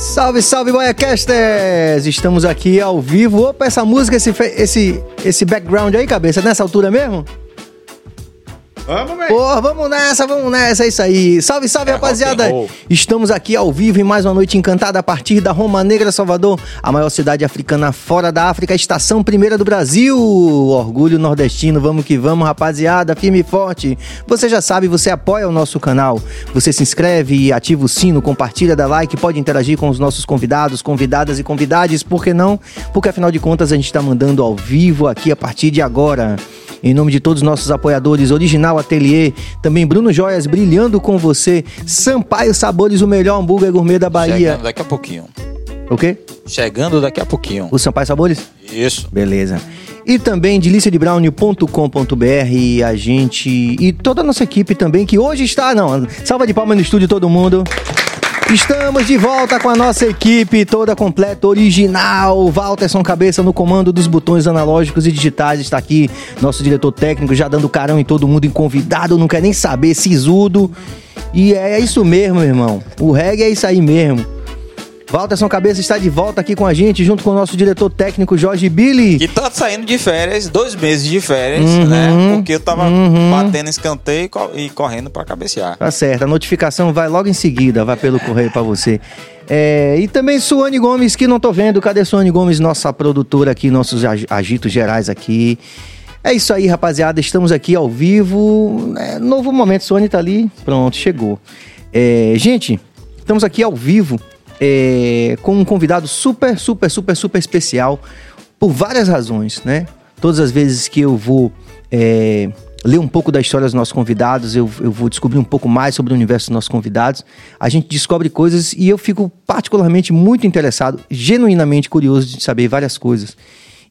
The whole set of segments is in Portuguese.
Salve, salve, Boiacasters! Estamos aqui ao vivo. Opa, essa música, esse, esse, esse background aí, cabeça, nessa altura mesmo? Vamos, velho. Porra, vamos nessa, vamos nessa, é isso aí. Salve, salve, É rapaziada. Estamos aqui ao vivo em mais uma noite encantada a partir da Roma Negra, Salvador, a maior cidade africana fora da África, estação primeira do Brasil. Orgulho nordestino, vamos que vamos, rapaziada, firme e forte. Você já sabe, você apoia o nosso canal. Você se inscreve e ativa o sino, compartilha, dá like, pode interagir com os nossos convidados, convidadas e convidades, por que não? Porque afinal de contas a gente está mandando ao vivo aqui a partir de agora. Em nome de todos os nossos apoiadores, Original Atelier, também Bruno Joias brilhando com você, Sampaio Sabores, o melhor hambúrguer gourmet da Bahia. Chegando daqui a pouquinho. O quê? Chegando daqui a pouquinho. O Sampaio Sabores? Isso. Beleza. E também deliciadebrownie.com.br, a gente e toda a nossa equipe também, que hoje está, não, salva de palmas no estúdio todo mundo. Estamos de volta com a nossa equipe toda completa, original. Walterson Cabeça no comando dos botões analógicos e digitais está aqui. Nosso diretor técnico já dando carão em todo mundo, em convidado, não quer nem saber, sisudo. E é isso mesmo, irmão. O reggae é isso aí mesmo. Walterson Cabeça está de volta aqui com a gente, junto com o nosso diretor técnico Jorge Billy. Que tá saindo de férias, dois meses de férias, Uhum, né? Porque eu tava uhum. batendo escanteio e co- correndo pra cabecear. Tá certo, a notificação vai logo em seguida, vai pelo correio pra você. É, e também Suane Gomes, que não tô vendo. Cadê Suane Gomes, nossa produtora aqui, nossos ag- agitos gerais aqui. É isso aí, rapaziada. Estamos aqui ao vivo. É, novo momento, Suane tá ali. Pronto, chegou. É, gente, estamos aqui ao vivo é, com um convidado super, super, super, super especial por várias razões, né? Todas as vezes que eu vou é, ler um pouco da história dos nossos convidados, eu, eu vou descobrir um pouco mais sobre o universo dos nossos convidados. A gente descobre coisas e eu fico particularmente muito interessado, genuinamente curioso de saber várias coisas.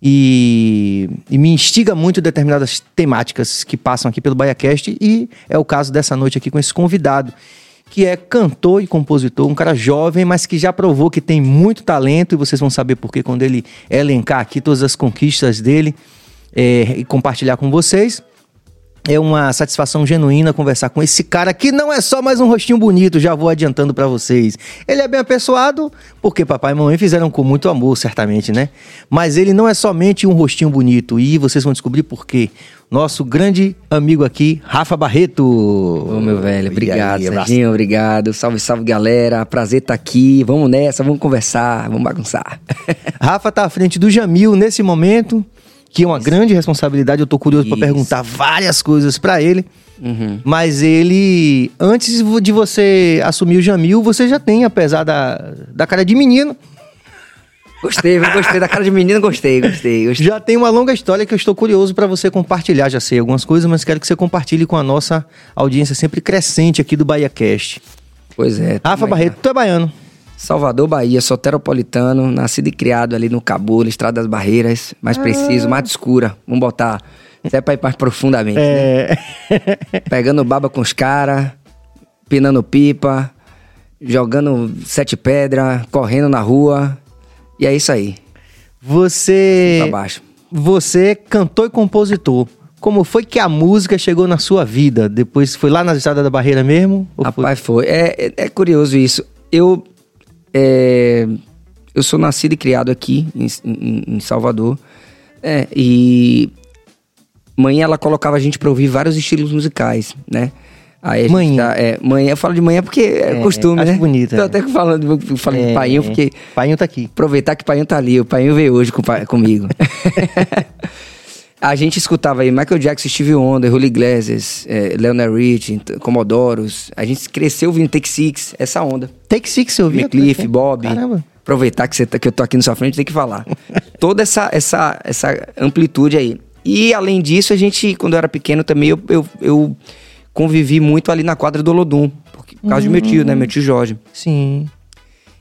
E, e me instiga muito determinadas temáticas que passam aqui pelo BaiaCast e é o caso dessa noite aqui com esse convidado que é cantor e compositor, um cara jovem, mas que já provou que tem muito talento, e vocês vão saber por quê quando ele elencar aqui todas as conquistas dele é, e compartilhar com vocês. É uma satisfação genuína conversar com esse cara que não é só mais um rostinho bonito, já vou adiantando pra vocês. Ele é bem apessoado, porque papai e mamãe fizeram com muito amor, certamente, né? Mas ele não é somente um rostinho bonito, e vocês vão descobrir por quê. Nosso grande amigo aqui, Rafa Barreto. Ô, meu velho, obrigado, aí, Serginho, obrigado. Salve, salve, galera. Prazer estar aqui. Vamos nessa, vamos conversar, vamos bagunçar. Rafa tá à frente do Jamil nesse momento, que é uma grande responsabilidade. Eu tô curioso Isso. perguntar várias coisas pra ele. Uhum. Mas ele, antes de você assumir o Jamil, você já tem, apesar da, da cara de menino, Gostei, gostei da cara de menino, gostei, gostei. gostei. já tem uma longa história que eu estou curioso pra você compartilhar. Já sei algumas coisas, mas quero que você compartilhe com a nossa audiência sempre crescente aqui do BahiaCast. Pois é. Rafa Barreto, tu é baiano. né? Salvador, Bahia, soteropolitano, nascido e criado ali no Cabula, Estrada das Barreiras, mais preciso, Mata Escura. Vamos botar, até pra ir mais profundamente, né? É... Pegando baba com os caras, pinando pipa, jogando sete pedras, correndo na rua. E é isso aí, Você... pra baixo. Você cantor e compositor. Como foi que a música chegou na sua vida? Depois foi lá na Estrada da Barreira mesmo? Ou foi- Rapaz, foi. É, é, é curioso isso. Eu, é, eu sou nascido e criado aqui em, em- em Salvador. É, e mãe, ela colocava a gente pra ouvir vários estilos musicais, né? Aí a gente Manhã. tá- é, manhã, eu falo de manhã porque é, É, costume, acho né? bonito, Tô é. até falando, eu falei É, de painho porque Painho tá aqui. aproveitar que o Painho tá ali. O Painho veio hoje com, comigo. a gente escutava aí Michael Jackson, Stevie Wonder, Julio Iglesias, eh, Leonard Rich, Comodoros. A gente cresceu ouvindo Take Six, essa onda. Take Six, você ouvia? Cliff, Bob. Caramba. Aproveitar que, você tá, que eu tô aqui na sua frente, tem que falar. Toda essa, essa, essa amplitude aí. E além disso, a gente, quando eu era pequeno também, eu, eu, eu convivi muito ali na quadra do Olodum. Por causa do meu tio, né? Meu tio Jorge. Sim.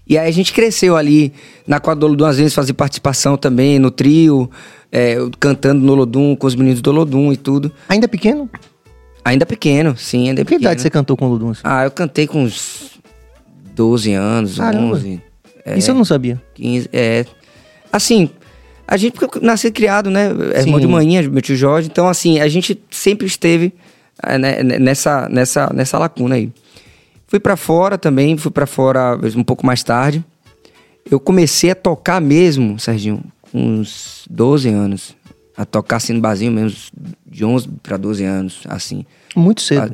E aí a gente cresceu ali na quadra do Olodum, às vezes fazia participação também no trio, é, cantando no Olodum, com os meninos do Olodum e tudo. Ainda pequeno? Ainda pequeno, sim, ainda Que pequeno. idade você cantou com o assim? Ah, eu cantei com uns 12 anos, Caramba. 11, é, Isso eu não sabia. 15. É, assim, a gente, porque eu nasci e criado, né? É irmão de manhã, meu tio Jorge. Então, assim, a gente sempre esteve nessa, nessa, nessa lacuna aí. Fui pra fora também, fui pra fora um pouco mais tarde. eu comecei a tocar mesmo, Serginho, com uns 12 anos. A tocar assim no barzinho mesmo, de 11 para 12 anos, assim. Muito cedo.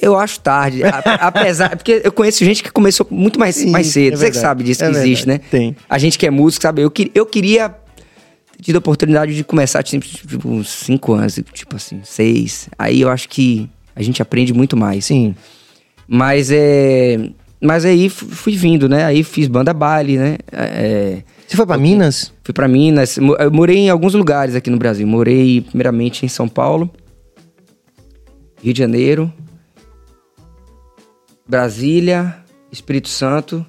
Eu acho tarde. apesar. Porque eu conheço gente que começou muito mais, Sim, mais cedo. é Você que verdade. sabe disso É que existe, verdade. né? Tem. A gente que é músico, sabe? Eu, que- eu queria tido a oportunidade de começar, tipo, tipo, uns 5 anos, tipo assim, 6. Aí eu acho que a gente aprende muito mais. Sim. Mas é. Mas aí fu- fui vindo, né? Aí fiz banda baile, né? É, Você foi pra Minas? fui pra Minas. Eu morei em alguns lugares aqui no Brasil. Morei primeiramente em São Paulo, Rio de Janeiro, Brasília, Espírito Santo,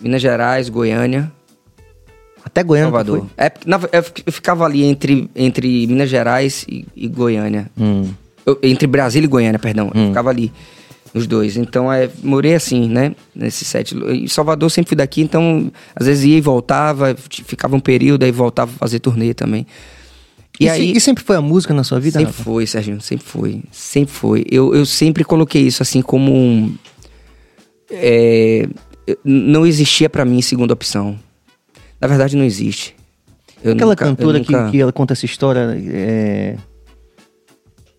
Minas Gerais, Goiânia, Até Goiânia. Salvador. É, na- eu fi- eu ficava ali entre, entre Minas Gerais e, e Goiânia. Hum. Eu- entre Brasília e Goiânia, perdão. Eu ficava ali, nos dois. Então, é, morei assim, né? Nesses sete. Em Salvador sempre fui daqui, então, às vezes ia e voltava, ficava um período, aí voltava a fazer turnê também. E, E, aí. e sempre foi a música na sua vida? Sempre Rafa? foi, Serginho, sempre foi. Sempre foi. Eu, eu sempre coloquei isso assim como um. é, não existia pra mim segunda opção. Na verdade, não existe. Eu Aquela nunca- eu cantora nunca- que, que ela conta essa história. É...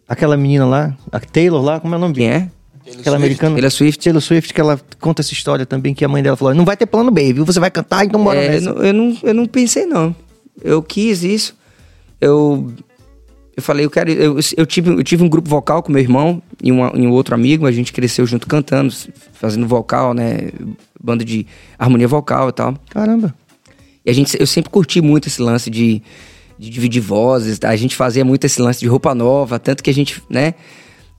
Aquela menina lá, a Taylor lá, como é o nome? Quem é? Aquela americana. Taylor Swift? Taylor Swift, que ela conta essa história também, que a mãe dela falou: não vai ter plano B, viu? Você vai cantar, então bora É, eu, nessa. não, eu, não, eu não pensei, não. Eu quis isso. Eu, eu falei, eu quero. Eu, eu, tive, eu tive um grupo vocal com meu irmão e, uma, e um outro amigo. A gente cresceu junto cantando, fazendo vocal, né? Banda de harmonia vocal e tal. Caramba. E a gente, eu sempre curti muito esse lance de, de dividir vozes. tá? A gente fazia muito esse lance de roupa nova, tanto que a gente, né?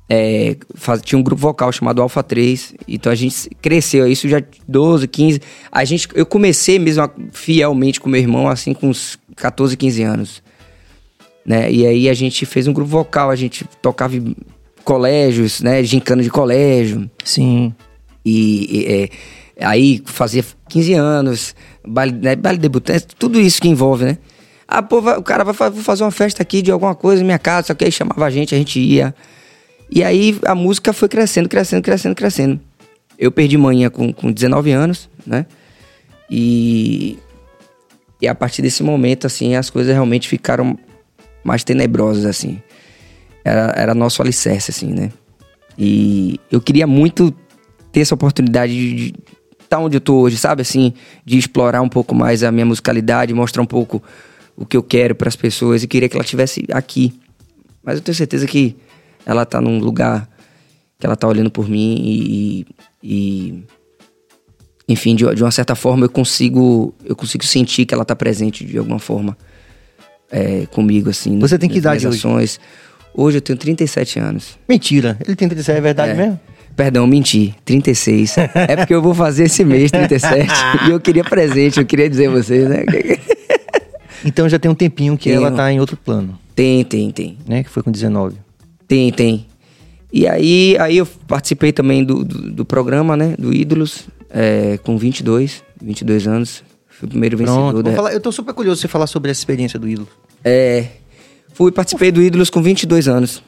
é, faz- tinha um grupo vocal chamado Alpha 3. Então a gente cresceu, isso já 12, 15. A gente, eu comecei mesmo fielmente com meu irmão, assim, com uns 14, 15 anos. Né? E aí a gente fez um grupo vocal, a gente tocava em colégios, né? Gincana de colégio. Sim. E, e, é, aí fazia 15 anos, baile, né, baile debutante, tudo isso que envolve, né? Ah, pô, vai- o cara vai vou fazer uma festa aqui de alguma coisa em minha casa, só que aí chamava a gente, a gente ia. E aí a música foi crescendo, crescendo, crescendo, crescendo. Eu perdi manhã com, com 19 anos, né? E, e a partir desse momento, assim, as coisas realmente ficaram mais tenebrosas, assim. Era, era nosso alicerce, assim, né? E eu queria muito ter essa oportunidade de estar onde eu tô hoje, sabe? Assim, de explorar um pouco mais a minha musicalidade, mostrar um pouco o que eu quero para as pessoas e queria que ela estivesse aqui. Mas eu tenho certeza que ela tá num lugar que ela tá olhando por mim e, e- enfim, de, de uma certa forma eu consigo eu consigo sentir que ela tá presente de alguma forma é, comigo assim. Você tem que idade hoje? Hoje eu tenho 37 anos. Mentira. Ele tem 37, é verdade É. mesmo? Perdão, menti. 36. é porque eu vou fazer esse mês 37 e eu queria presente, eu queria dizer a vocês, né? Então já tem um tempinho que Tenho. ela tá em outro plano, Tem, tem, tem. né? Que foi com 19. Tem, tem. E aí, aí eu participei também do, do, do programa, né? Do Ídolos, é, com 22, 22 anos. Fui o primeiro Pronto. vencedor. Vou da- falar- eu tô super curioso você falar sobre essa experiência do ídolo. É, fui, participei do Ídolos com 22 anos,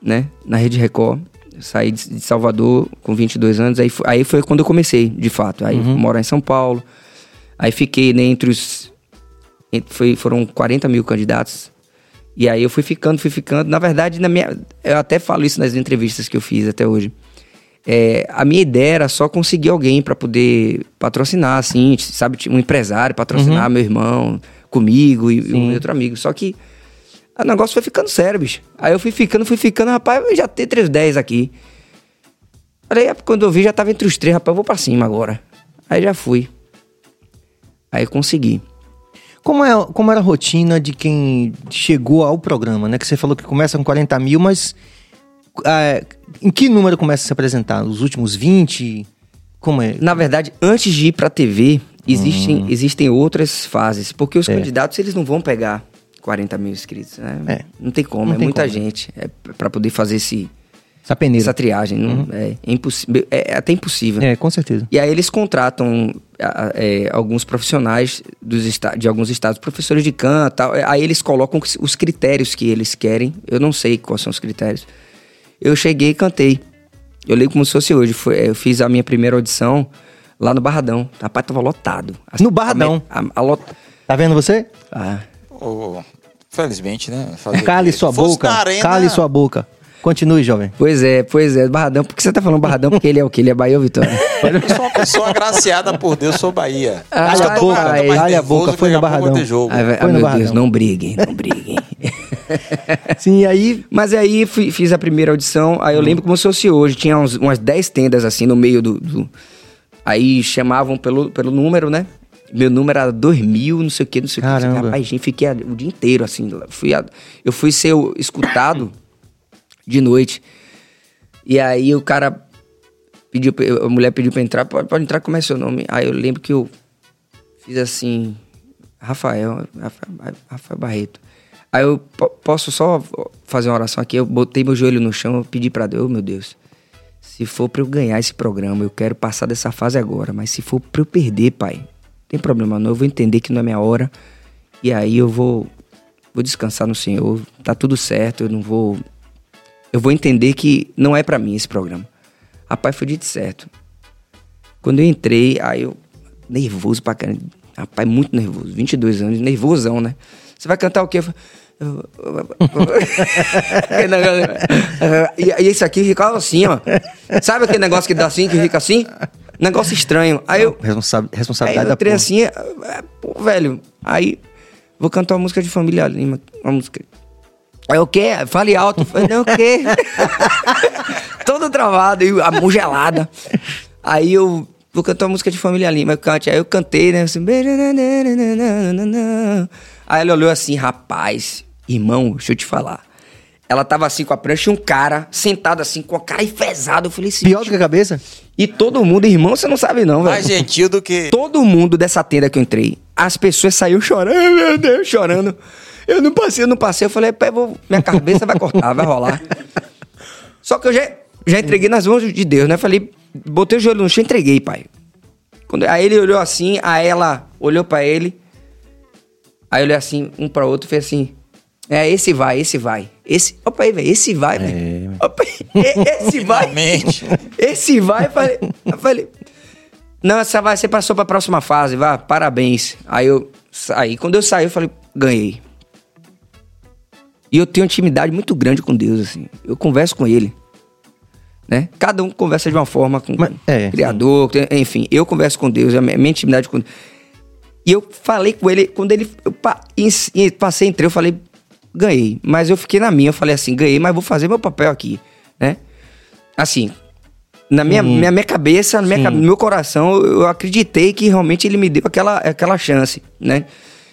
né? Na Rede Record. Saí de, Salvador com 22 anos, aí, aí foi quando eu comecei, de fato. Aí fui morar em São Paulo. Aí fiquei né, entre os... entre- foi, foram 40 mil candidatos. E aí eu fui ficando, fui ficando. Na verdade, na minha, eu até falo isso nas entrevistas que eu fiz até hoje. É, a minha ideia era só conseguir alguém pra poder patrocinar, assim, sabe? Um empresário patrocinar meu irmão comigo e, e um outro amigo. Só que o negócio foi ficando sério, bicho. Aí eu fui ficando, fui ficando, rapaz, eu já tenho 310 aqui. Aí quando eu vi, já tava entre os três, rapaz, eu vou pra cima agora. Aí já fui. Aí consegui. Como, é, como era a rotina de quem chegou ao programa, né? Que você falou que começa com 40 mil, mas ah, em que número começa a se apresentar? Os últimos 20? Como é? Na verdade, antes de ir pra TV, existem, Hum. existem outras fases. Porque os É. candidatos, eles não vão pegar 40 mil inscritos. Né? É. Não tem como, Não é tem muita como. gente. É pra poder fazer esse, Essa peneira. essa triagem. Não, é, impossível, é, é até impossível. É, com certeza. E aí eles contratam é, alguns profissionais dos de alguns estados, professores de canto, tal. aí eles colocam os- os critérios que eles querem. Eu não sei quais são os critérios. Eu cheguei e cantei. Eu lembro como se fosse hoje. Foi, eu fiz a minha primeira audição Lá no Barradão. Rapaz, tava lotado. A- No Barradão? A, a, a lot... Tá vendo você? ah, Ô, felizmente, né? Fazer o Cale sua boca. na arena, Cale sua boca. Continue, jovem. pois é, pois é. Barradão. Por que você tá falando Barradão? Porque ele é o quê? Ele é Bahia ou Vitória? Eu sou uma pessoa agraciada por Deus, sou Bahia. Ah, Acho que eu tô boca, calha a boca, foi no a Barradão. jogo. Ai, vai- Foi ah, no meu Barradão. Deus, não briguem, não briguem. Sim, aí. Mas aí fui- fiz a primeira audição, aí eu lembro como se fosse hoje, tinha uns- umas 10 tendas assim no meio do. do- Aí chamavam pelo, pelo número, né? Meu número era 2000, não sei o que, não sei o que. Rapaz, gente, fiquei o dia inteiro assim. Fui a- eu fui ser escutado de noite. E aí o cara pediu, a mulher pediu pra entrar, pode, pode entrar, como é seu nome? Aí eu lembro que eu fiz assim, Rafael, Rafael, Rafael Barreto. Aí eu po- posso só fazer uma oração aqui. Eu botei meu joelho no chão, eu pedi pra Deus, oh, meu Deus. Se for pra eu ganhar esse programa, eu quero passar dessa fase agora. Mas se for pra eu perder, pai, tem problema não. Eu vou entender que não é minha hora. E aí eu vou, vou descansar no Senhor. Tá tudo certo, eu não vou. Eu vou entender que não é pra mim esse programa. Rapaz, foi dito certo. Quando eu entrei, aí eu. Nervoso pra caramba. Rapaz, muito nervoso. 22 anos, nervosão, né? Você vai cantar o quê? E, e esse aqui ficava assim, ó. Sabe aquele negócio que dá assim, que fica assim? Negócio estranho. Aí eu. Responsa- Aí responsabilidade eu da porra. assim, é, é, pô, velho. Aí vou cantar uma música de família Lima. Uma música. Aí o quê? Fale alto. Falei, não, o quê? Todo travado, e a mão gelada. Aí eu vou cantar uma música de família Lima. Eu cante. Aí eu cantei, né? Assim, aí ela olhou assim, rapaz, irmão, deixa eu te falar. Ela tava assim com a prancha e um cara sentado assim, com a cara enfesada. Eu falei assim. Pior do que a cabeça? E todo mundo, irmão, você não sabe não, velho. Mais gentil do que. Todo mundo dessa tenda que eu entrei, as pessoas saíram chorando, "Ai, meu Deus, chorando. Eu não passei, eu não passei. Eu falei, pé, vou, minha cabeça vai cortar, vai rolar. Só que eu já, já entreguei nas mãos de Deus, né? Falei, botei o joelho no chão e entreguei, pai. Quando, aí ele olhou assim, aí ela olhou pra ele. Aí eu olhei assim, um pra outro, fez assim. É, esse vai, esse vai. Esse. Opa aí, velho, esse vai, velho. Opa aí, Esse vai. Esse vai, falei, eu falei. Não, essa vai, você passou pra próxima fase, vá, parabéns. Aí eu saí. Quando eu saí, eu falei, ganhei. E eu tenho uma intimidade muito grande com Deus, assim. Eu converso com Ele. Né? Cada um conversa de uma forma com Mas- é, o Criador, enfim. Eu converso com Deus, a minha minha intimidade com E eu falei com ele, quando ele. Eu passei, entrei, eu falei, ganhei. Mas eu fiquei na minha, eu falei assim, ganhei, mas vou fazer meu papel aqui, né? Assim, na minha, minha, minha cabeça, na minha, no meu coração, eu acreditei que realmente ele me deu aquela, aquela chance, né?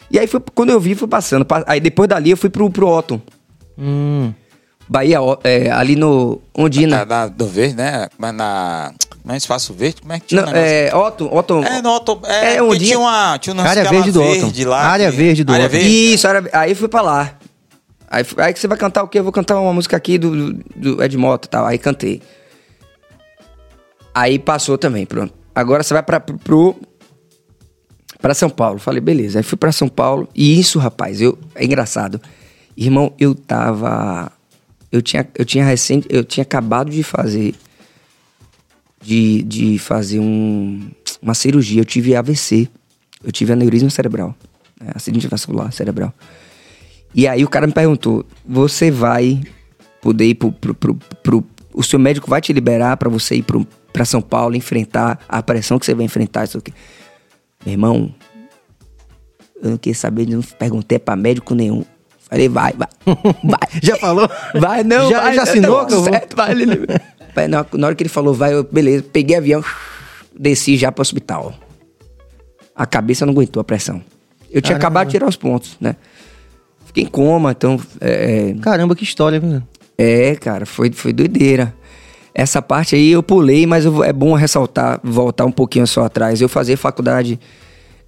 E aí, foi, quando eu vi, fui passando. Pa- Aí depois dali, eu fui pro, pro Otton. Hum. Bahia, é, ali no Ondina. Na, na- do verde, né? Mas na. Mas espaço verde? Como é que tinha Não, um é, Otton, Otton. É, no auto, É, é, um dia- tinha uma, tinha uma Área verde do Otton. lá. Área que- verde do área Otton. verde. Isso, era, aí fui pra lá. Aí, aí você vai cantar o quê? Eu vou cantar uma música aqui do, do Ed Mota e tal. Aí cantei. Aí passou também, pronto. Agora você vai pra, pro- pra São Paulo. Falei, beleza. Aí fui pra São Paulo. E isso, rapaz, eu, é engraçado. Irmão, eu tava. Eu tinha, eu tinha recente. Eu tinha acabado de fazer. De, de fazer um, uma cirurgia. Eu tive AVC. Eu tive aneurisma cerebral. né, acidente vascular cerebral. E aí o cara me perguntou: você vai poder ir pro. pro, pro, pro- o seu médico vai te liberar pra você ir pro, pra São Paulo enfrentar a pressão que você vai enfrentar, isso aqui. Meu irmão, eu não quis saber, não perguntei pra médico nenhum. Falei, vai, vai, vai. Já falou? Vai, não, Já- vai. já assinou que eu vou? certo, vai. Ele- Na na hora que ele falou, vai, eu, beleza, peguei avião, desci já pro hospital. A cabeça não aguentou a pressão. Eu tinha Caramba. acabado de tirar os pontos, né? Fiquei em coma, então. É, Caramba, que história, viu? é, cara, foi, foi doideira. Essa parte aí eu pulei, mas eu é bom ressaltar, voltar um pouquinho só atrás. Eu fazia faculdade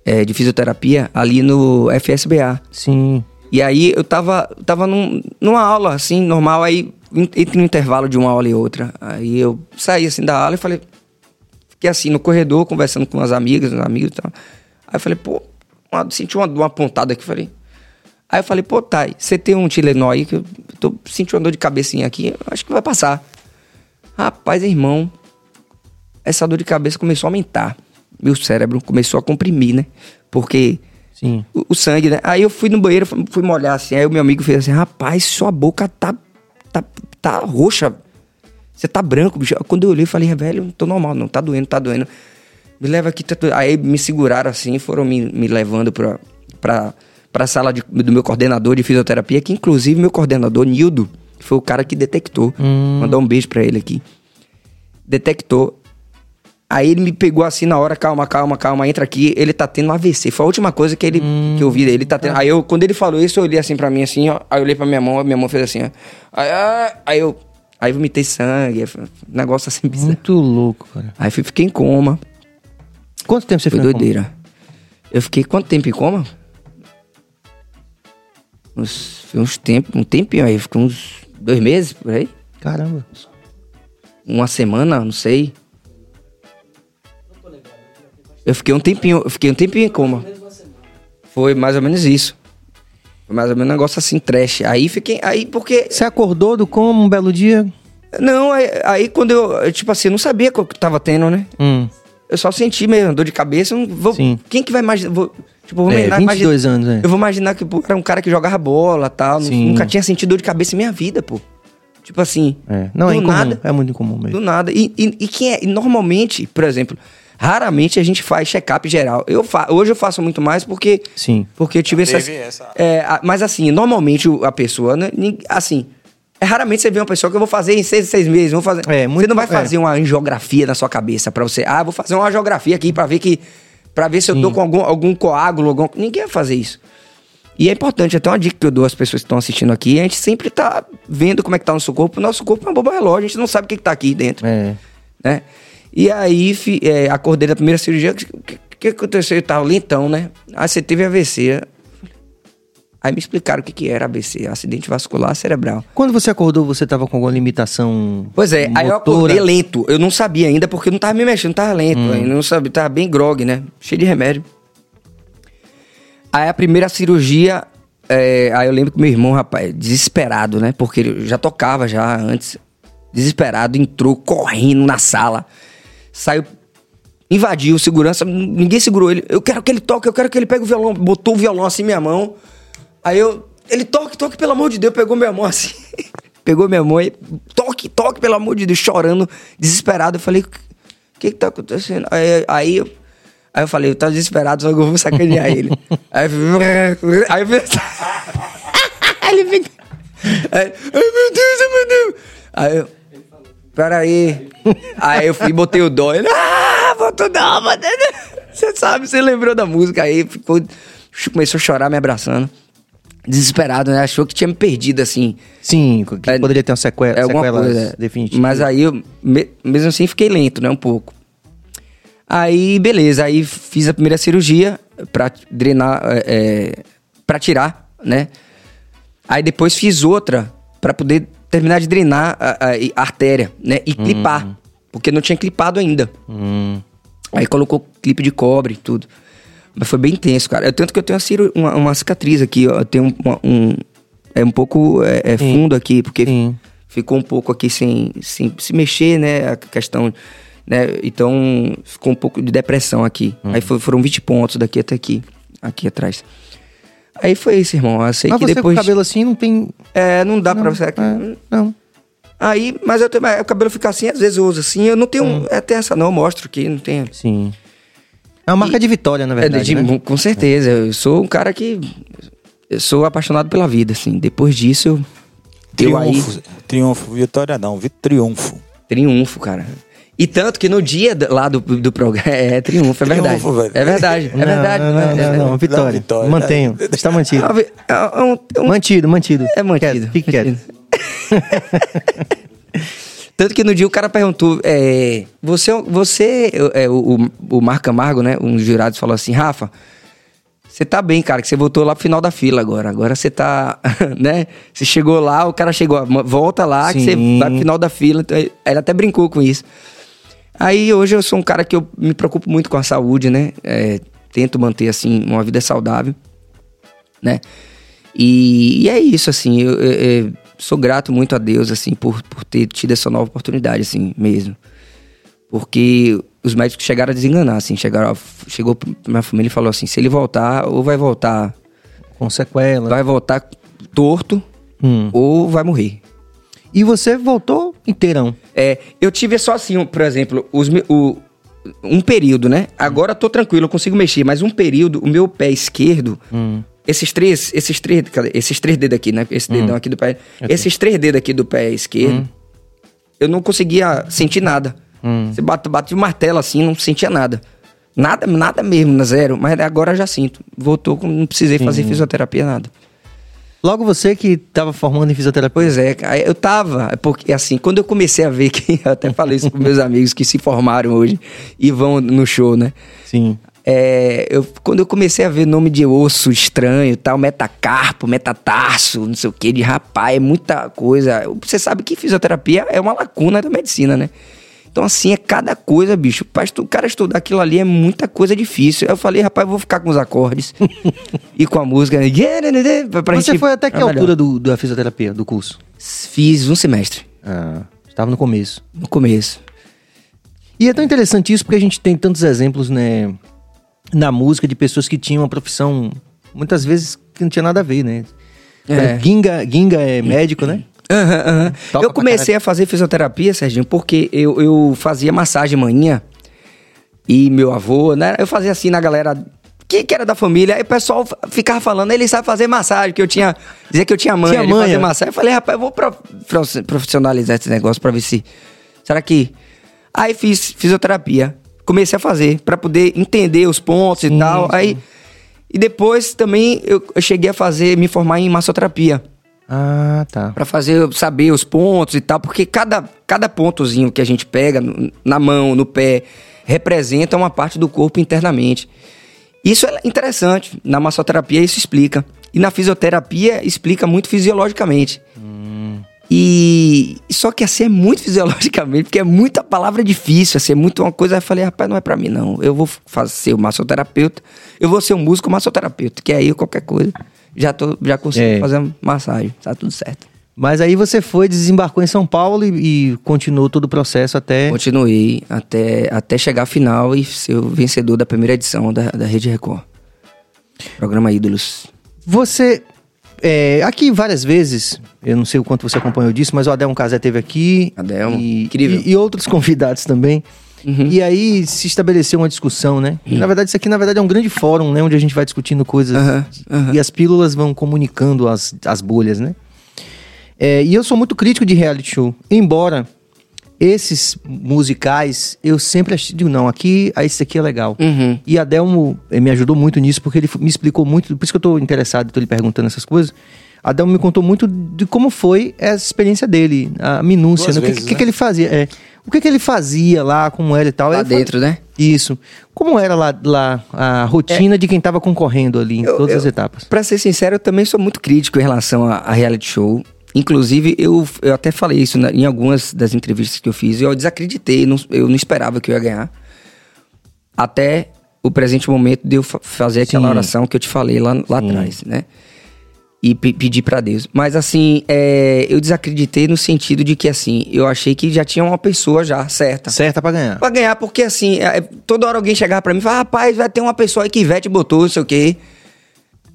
é, de fisioterapia ali no FSBA. Sim. E aí eu tava, tava num- numa aula, assim, normal, aí en- entre um intervalo de uma aula e outra. Aí eu saí assim da aula e falei. Fiquei assim no corredor, conversando com as amigas, os amigos e tal. Aí eu falei, pô, uma- senti uma, uma pontada aqui, falei. Aí eu falei, pô, Thay, você tem um Tilenol aí que eu tô sentindo uma dor de cabecinha aqui, acho que vai passar. Rapaz, irmão, essa dor de cabeça começou a aumentar. meu cérebro começou a comprimir, né? Porque Sim. o, o sangue, né? Aí eu fui no banheiro, fui molhar assim. Aí o meu amigo fez assim: rapaz, sua boca tá, tá, tá roxa. Você tá branco, bicho. Quando eu olhei, eu falei: velho, tô normal, não, tá doendo, tá doendo. Me leva aqui, tá. Aí me seguraram assim, foram me, me levando pra, pra, pra sala de- do meu coordenador de fisioterapia, que inclusive meu coordenador, Nildo, foi o cara que detectou. Mandar um beijo pra ele aqui. Detectou. Aí ele me pegou assim na hora, calma, calma, calma, entra aqui, ele tá tendo um AVC. Foi a última coisa que ele que eu vi dele, ele tá tendo. Aí eu, quando ele falou isso, eu olhei assim pra mim assim, ó, aí eu olhei pra minha mão, a minha mão fez assim, ó. Aí, ah, aí eu aí vomitei sangue, foi um negócio assim bizarro. Muito louco, cara. Aí fiquei em coma. Quanto tempo você Foi ficou coma? doideira. Eu fiquei quanto tempo em coma? Uns, foi uns tempo, um tempinho aí, fiquei uns dois meses por aí. Caramba. Uma semana, não sei. Eu fiquei um tempinho, eu fiquei um tempinho em coma. Foi mais ou menos isso. Foi mais ou menos um negócio assim, trash. Aí fiquei. Aí porque. Você acordou do coma um belo dia? Não, aí, aí quando eu. eu, Tipo assim, eu não sabia o que tava tendo, né? Hum. Eu só senti mesmo, dor de cabeça. eu vou, Sim. Quem que vai imaginar? Vou, tipo, eu vou É, imaginar- 22 anos, é. Eu vou imaginar que pô, era um cara que jogava bola tal. Sim. Nunca tinha sentido dor de cabeça em minha vida, pô. Tipo assim. É. Não, do é incomum. nada. É muito incomum mesmo. Do nada. E, e, e quem é. e normalmente, por exemplo, raramente a gente faz check-up geral. Eu fa, hoje eu faço muito mais porque. Sim. Porque eu tive essa. Essa- É, a- mas assim, normalmente a pessoa, né, assim. É raramente você vê uma pessoa que eu vou fazer em seis, seis meses. Vou fazer. É, muito- você não vai é. fazer uma angiografia na sua cabeça pra você. Ah, vou fazer uma angiografia aqui pra ver que. Para ver se eu tô com algum, algum coágulo. Algum, ninguém vai fazer isso. E é importante, até uma dica que eu dou às pessoas que estão assistindo aqui, a gente sempre tá vendo como é que tá o nosso corpo. O nosso corpo é um bobo relógio, a gente não sabe o que, que tá aqui dentro É. né? E aí, fi, é, acordei da primeira cirurgia, o que, que, que aconteceu? Eu tava lentão, né? Aí você teve AVC. Aí me explicaram o que, que era AVC, acidente vascular cerebral. Quando você acordou, você tava com alguma limitação Pois é, aí eu motora? acordei lento. Eu não sabia ainda, porque eu não tava me mexendo, tava lento. Ainda não sabia, tava bem grog, né? Cheio de remédio. Aí a primeira cirurgia, é, aí eu lembro que meu irmão, rapaz, desesperado, né? Porque ele já tocava já antes. Desesperado, entrou correndo na sala. Saiu, invadiu, segurança, ninguém segurou ele. Eu quero que ele toque, eu quero que ele pegue o violão. Botou o violão assim em minha mão. Aí eu, ele toque, toque, pelo amor de Deus. Pegou minha mão assim. Pegou minha mão e toque, toque, pelo amor de Deus, chorando, desesperado. Eu falei, o que que tá acontecendo? Aí, aí, eu, aí eu falei, eu tava desesperado, só que eu vou sacanear ele. Aí aí eu aí ele fica, aí, ai meu Deus, ai meu Deus. Aí eu, peraí. Aí eu fui botei o dó. Ele, ah, botou dó, mano. Você sabe, você lembrou da música aí, ficou, começou a chorar me abraçando. Desesperado, né? Achou que tinha me perdido, assim. Sim, que É, poderia ter uma sequela, É alguma sequelas coisa. definitivas. Mas aí eu, me- mesmo assim, fiquei lento, né? Um pouco. Aí, beleza. Aí fiz a primeira cirurgia pra drenar, é, é, pra tirar, né? Aí depois fiz outra pra poder terminar de drenar a, a- a artéria, né? E clipar. Porque não tinha clipado ainda. Hum. Aí colocou clipe de cobre e tudo. Mas foi bem intenso, cara. Eu, tanto que eu tenho uma, uma, cicatriz aqui, ó. Eu tenho uma- um. É um pouco é, é fundo aqui, porque Sim. ficou um pouco aqui sem, sem se mexer, né? A questão. Né? Então ficou um pouco de depressão aqui. Uhum. Aí foi- foram 20 pontos daqui até aqui. Aqui atrás. Aí foi isso, irmão. Eu sei Mas que você depois. com o cabelo assim não tem... É, não dá pra você. É, não. Aí, mas eu tenho. é, O cabelo fica assim, às vezes eu uso assim. Eu não tenho. Hum. É, tem essa não, eu mostro aqui, não tem. Sim. É uma marca de vitória, na verdade, É, de- né? Com certeza. Eu sou um cara que. Eu sou apaixonado pela vida, assim. Depois disso, eu. Eu aí. Triunfo. Triunfo. Vitória não, triunfo. Triunfo, cara. E tanto que no dia lá do, do programa. É, triunfo, é verdade. Triunfo, velho. É verdade, é Não, verdade. Não, não, é não, verdade. não, vitória. Não, vitória. Mantenho. Está mantido. É um- é um- é Mantido, mantido. É mantido. Quieto, Fique quieto. Tanto que no dia o cara perguntou, é, você, você é, o, o, o Marco Camargo, né, um dos jurados falou assim, Rafa, você tá bem, cara, que você voltou lá pro final da fila agora. Agora você tá, né, você chegou lá, o cara chegou, volta lá que você Sim. vai pro final da fila. Então, ele até brincou com isso. Aí hoje eu sou um cara que eu me preocupo muito com a saúde, né, é, tento manter, assim, uma vida saudável, né, e, e é isso, assim, eu, eu- eu sou grato muito a Deus, assim, por, por ter tido essa nova oportunidade, assim, mesmo. Porque os médicos chegaram a desenganar, assim, chegaram, chegou pra minha família e falou assim, se ele voltar, ou vai voltar, Com sequela. vai voltar torto, Hum. ou vai morrer. E você voltou inteirão. É, eu tive só assim, um, por exemplo, os, o, um período, né? Agora eu tô tranquilo, eu consigo mexer, mas um período, o meu pé esquerdo, esses três, esses três, cadê? esses três dedos aqui, né? Esse dedão aqui do pé, esses três dedos aqui do pé esquerdo, eu não conseguia sentir nada. Você bate, bate o martelo assim, não sentia nada. Nada, nada mesmo, zero. Mas agora eu já sinto. Voltou, não precisei fazer fisioterapia, nada. Logo você que tava formando em fisioterapia. Pois é, eu tava, é porque assim, quando eu comecei a ver que, eu até falei isso com meus amigos que se formaram hoje e vão no show, né? Sim. É, eu, quando eu comecei a ver nome de osso estranho, tal, metacarpo, metatarso, não sei o que, de rapaz, é muita coisa. Você sabe que fisioterapia é uma lacuna da medicina, né? Então, assim, é cada coisa, bicho. Pra o cara estudar aquilo ali é muita coisa difícil. Eu falei, rapaz, eu vou ficar com os acordes e com a música. né? Pra, você gente foi até que altura do, da fisioterapia, do curso? Fiz um semestre, Ah, estava no começo. no começo. E é tão interessante isso porque a gente tem tantos exemplos, né, na música de pessoas que tinham uma profissão, muitas vezes, que não tinha nada a ver, né? É. Ginga, Ginga é médico, né? Aham. Toca Eu comecei a fazer fisioterapia, Serginho, porque eu, eu fazia massagem manhã e meu avô, né? Eu fazia assim na galera que, que era da família, aí o pessoal ficava falando, ele sabe fazer massagem, que eu tinha. Dizia que eu tinha manha Tinha de fazer manha. massagem. Eu falei, rapaz, eu vou pro- pro- profissionalizar esse negócio pra ver se. Será que. Aí fiz fisioterapia. Comecei a fazer, pra poder entender os pontos e tal. Aí. E depois também eu, eu cheguei a fazer, me formar em massoterapia. Ah, tá. Pra fazer, saber os pontos e tal, porque cada, cada pontozinho que a gente pega na mão, no pé, representa uma parte do corpo internamente. Isso é interessante. Na massoterapia isso explica. E na fisioterapia explica muito fisiologicamente. E só que assim é muito fisiologicamente, porque é muita palavra difícil, assim, é muito uma coisa. Eu falei, rapaz, não é pra mim não. Eu vou fazer ser o massoterapeuta, eu vou ser um músico massoterapeuta, que aí qualquer coisa já tô, já consigo É. fazer massagem, tá tudo certo. Mas aí você foi, desembarcou em São Paulo e, e continuou todo o processo até... Continuei até, até chegar à final e ser o vencedor da primeira edição da, da Rede Record. Programa Ídolos. Você, é, aqui várias vezes, eu não sei o quanto você acompanhou disso, mas o Adelmo Casé teve aqui. Adelmo, e, incrível. E, e outros convidados também. E aí se estabeleceu uma discussão, né? E, na verdade, isso aqui na verdade é um grande fórum, né? Onde a gente vai discutindo coisas aham. e as pílulas vão comunicando as, as bolhas, né? É, e eu sou muito crítico de reality show. Embora esses musicais, eu sempre achei, digo, não, aqui, ah, esse aqui é legal. Uhum. E Adelmo eh, me ajudou muito nisso, porque ele me explicou muito, por isso que eu tô interessado, tô lhe perguntando essas coisas. Adelmo me contou muito de como foi essa experiência dele, a minúcia, né? o que, né? que ele fazia, é, o que, que ele fazia lá, como era e tal. Lá falei- dentro, né? Isso. Como era lá, lá a rotina de quem tava concorrendo ali em Eu- todas eu- as etapas? Pra ser sincero, eu também sou muito crítico em relação a, a reality show. Inclusive, eu, eu até falei isso na- em algumas das entrevistas que eu fiz. Eu desacreditei, não- eu não esperava que eu ia ganhar. Até o presente momento de eu fa- fazer aquela Sim. oração que eu te falei lá, lá atrás, né? E pe- pedir pra Deus. Mas assim, é, eu desacreditei no sentido de que assim, eu achei que já tinha uma pessoa já certa. Certa pra ganhar. Pra ganhar, porque assim, é, toda hora alguém chegava pra mim e falava, rapaz, vai ter uma pessoa aí que Ivete botou, não sei o quê.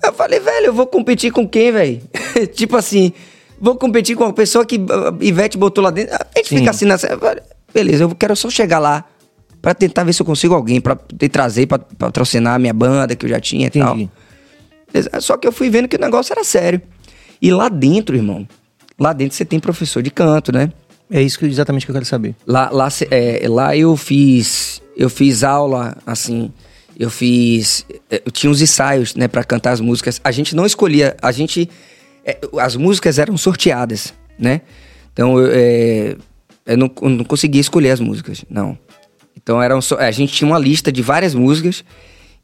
Eu falei, velho, eu vou competir com quem, velho? tipo assim, vou competir com uma pessoa que uh, Ivete botou lá dentro. A gente Sim. fica assim nessa. Beleza, eu quero só chegar lá pra tentar ver se eu consigo alguém pra te trazer, pra patrocinar a minha banda que eu já tinha e tal. Beleza, Só que eu fui vendo que o negócio era sério. E lá dentro, irmão, lá dentro você tem professor de canto, né? É isso que, exatamente que eu quero saber. Lá, lá, é, lá eu fiz eu fiz aula assim eu fiz é, eu tinha uns ensaios né para cantar as músicas a gente não escolhia a gente é, as músicas eram sorteadas né então eu, é, eu não, eu não conseguia escolher as músicas não então eram só- a gente tinha uma lista de várias músicas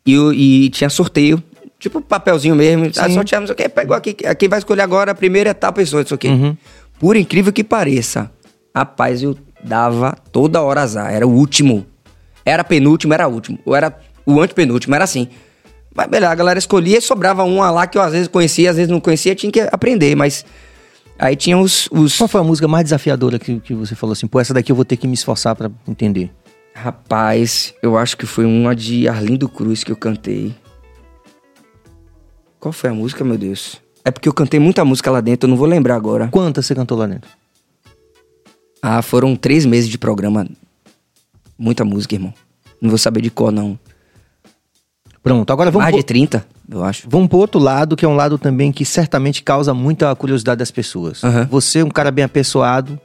e, o- e tinha sorteio tipo papelzinho mesmo ah, Sim. sorteamos ok pegou aqui quem vai escolher agora a primeira é tal pessoa isso aqui Uhum. por incrível que pareça, rapaz, eu dava toda hora azar. Era o último. Era penúltimo, era último. Ou era o antepenúltimo, era assim. Mas beleza, a galera escolhia e sobrava uma lá que eu às vezes conhecia, às vezes não conhecia, tinha que aprender, mas. Aí tinha os. os... Qual foi a música mais desafiadora que, que você falou assim, pô, essa daqui eu vou ter que me esforçar pra entender? Rapaz, eu acho que foi uma de Arlindo Cruz que eu cantei. Qual foi a música, meu Deus? É porque eu cantei muita música lá dentro, eu não vou lembrar agora. Quantas você cantou lá dentro? Ah, foram três meses de programa. Muita música, irmão. Não vou saber de cor, não. Pronto, agora vamos Mais de 30, eu acho. vamos pro outro lado, que é um lado também que certamente causa muita curiosidade das pessoas. Aham. Você, um cara bem apessoado,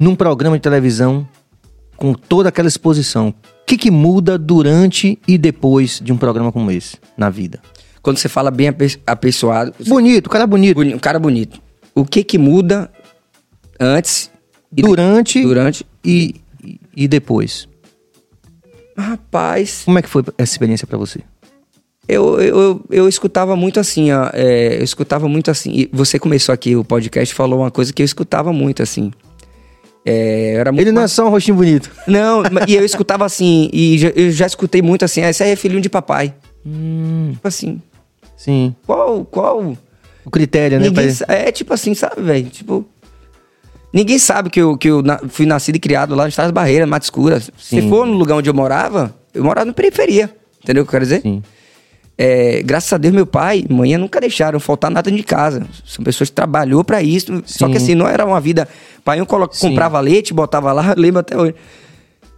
num programa de televisão, com toda aquela exposição. O que, que muda durante e depois de um programa como esse, na vida? Quando você fala bem ape- apessoado, Bonito, o cara bonito. boni- um cara bonito. O que que muda antes e Durante, durante? e- e depois. Rapaz, Como é que foi essa experiência pra você? eu, eu, eu, escutava muito assim, ó. é, eu escutava muito assim. E você começou aqui o podcast e falou uma coisa que eu escutava muito assim. É, era muito Ele não é só um rostinho bonito. Não, e eu escutava assim, e já- eu já escutei muito assim, ah, esse aí é filhinho de papai. Hum, Tipo assim, sim. qual, qual... O critério, né? Ninguém, é tipo assim, sabe, velho? Tipo... Ninguém sabe que eu, que eu na- fui nascido e criado lá no Estado das Barreiras, Mata Escura. Se Sim. for no lugar onde eu morava, eu morava na periferia. Entendeu o que eu quero dizer? Sim. É, graças a Deus, meu pai e mãe nunca deixaram faltar nada de casa. São pessoas que trabalhou pra isso. Só que Sim. assim, não era uma vida. Pai um colo- Sim. comprava leite, botava lá, lembro até hoje.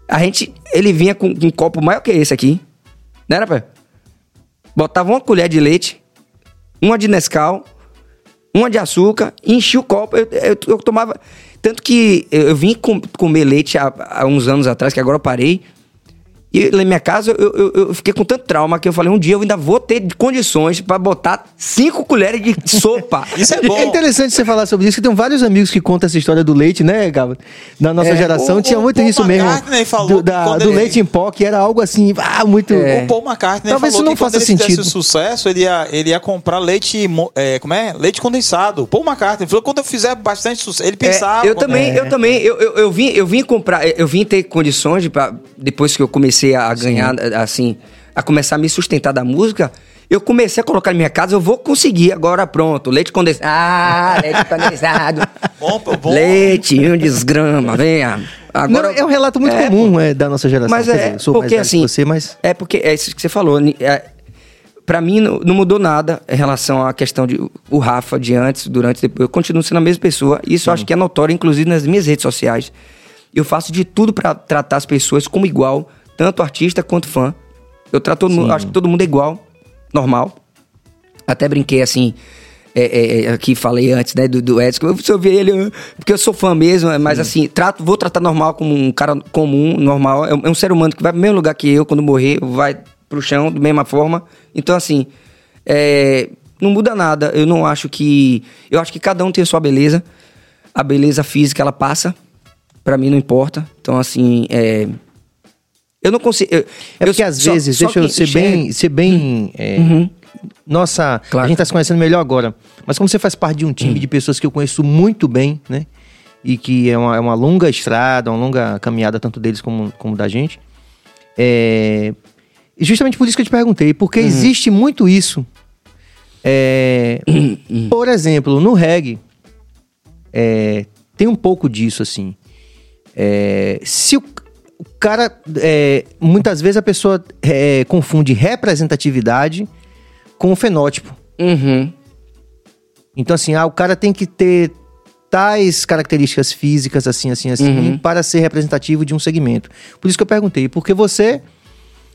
A gente, ele vinha com, com um copo maior que esse aqui. Não era, pai? Botava uma colher de leite, uma de Nescau, uma de açúcar, enchia o copo. Eu, eu- eu tomava. Tanto que eu, vim com- comer leite há, há uns anos atrás, que agora eu parei. E lá na minha casa eu, eu, eu fiquei com tanto trauma que eu falei: um dia eu ainda vou ter condições pra botar cinco colheres de sopa. Isso é bom. É interessante você falar sobre isso, que tem vários amigos que contam essa história do leite, né, Gabo? Da nossa É, geração o- tinha o muito Paul isso mesmo. McCartney falou do, da- do ele- leite em pó, que era algo assim, ah, muito. É. O Paul McCartney Talvez falou isso não que faça ele fizesse sentido. sucesso, ele ia, ele ia comprar leite, é, como é? Leite condensado. O Paul McCartney falou quando eu fizer bastante sucesso, ele É, pensava... eu também, É. eu também, eu, eu, eu vim, eu vim comprar, eu vim ter condições de, pra- depois que eu comecei a ganhar, assim, a começar a me sustentar da música, eu comecei a colocar na minha casa, eu vou conseguir agora, pronto, leite condensado, ah, leite condensado, Bom, bom. leite, um desgrama, venha. Agora, Não, é um relato muito É, comum é, da nossa geração. Mas é, dizer, sou mais porque velho assim, que você, mas. é porque é isso que você falou, é, Pra mim não, não mudou nada em relação à questão de o Rafa de antes, durante, depois. Eu continuo sendo a mesma pessoa. Isso eu acho que é notório, inclusive nas minhas redes sociais. Eu faço de tudo pra tratar as pessoas como igual, tanto artista quanto fã. Eu trato todo mundo, Sim. acho que todo mundo é igual, normal. Até brinquei assim, é, é, é, aqui falei antes, né, do, do Edson, que eu vi ele, eu- porque eu sou fã mesmo, é, mas assim, trato, vou tratar normal como um cara comum, normal. É, um- é um ser humano que vai pro mesmo lugar que eu, quando morrer, vai pro chão da mesma forma. Então, assim, é, não muda nada. Eu não acho que. Eu acho que cada um tem a sua beleza. A beleza física, ela passa. Pra mim não importa. Então, assim, é. Eu não consigo. eu- É eu porque às só- vezes, só deixa eu ser enxerga- bem, ser bem é, Uhum. Nossa, Claro. a gente tá se conhecendo melhor agora. Mas como você faz parte de um time de pessoas que eu conheço muito bem, né? E que é uma, é uma longa estrada, uma longa caminhada, tanto deles como, como da gente. É... e Justamente por isso que eu te perguntei, porque existe muito isso. É, Por exemplo, no reggae, é, tem um pouco disso, assim. É, se o, o cara. é, muitas vezes a pessoa é, confunde representatividade com o fenótipo. Uhum. Então, assim, ah, o cara tem que ter tais características físicas, assim, assim, assim, Uhum. para ser representativo de um segmento. Por isso que eu perguntei, porque você,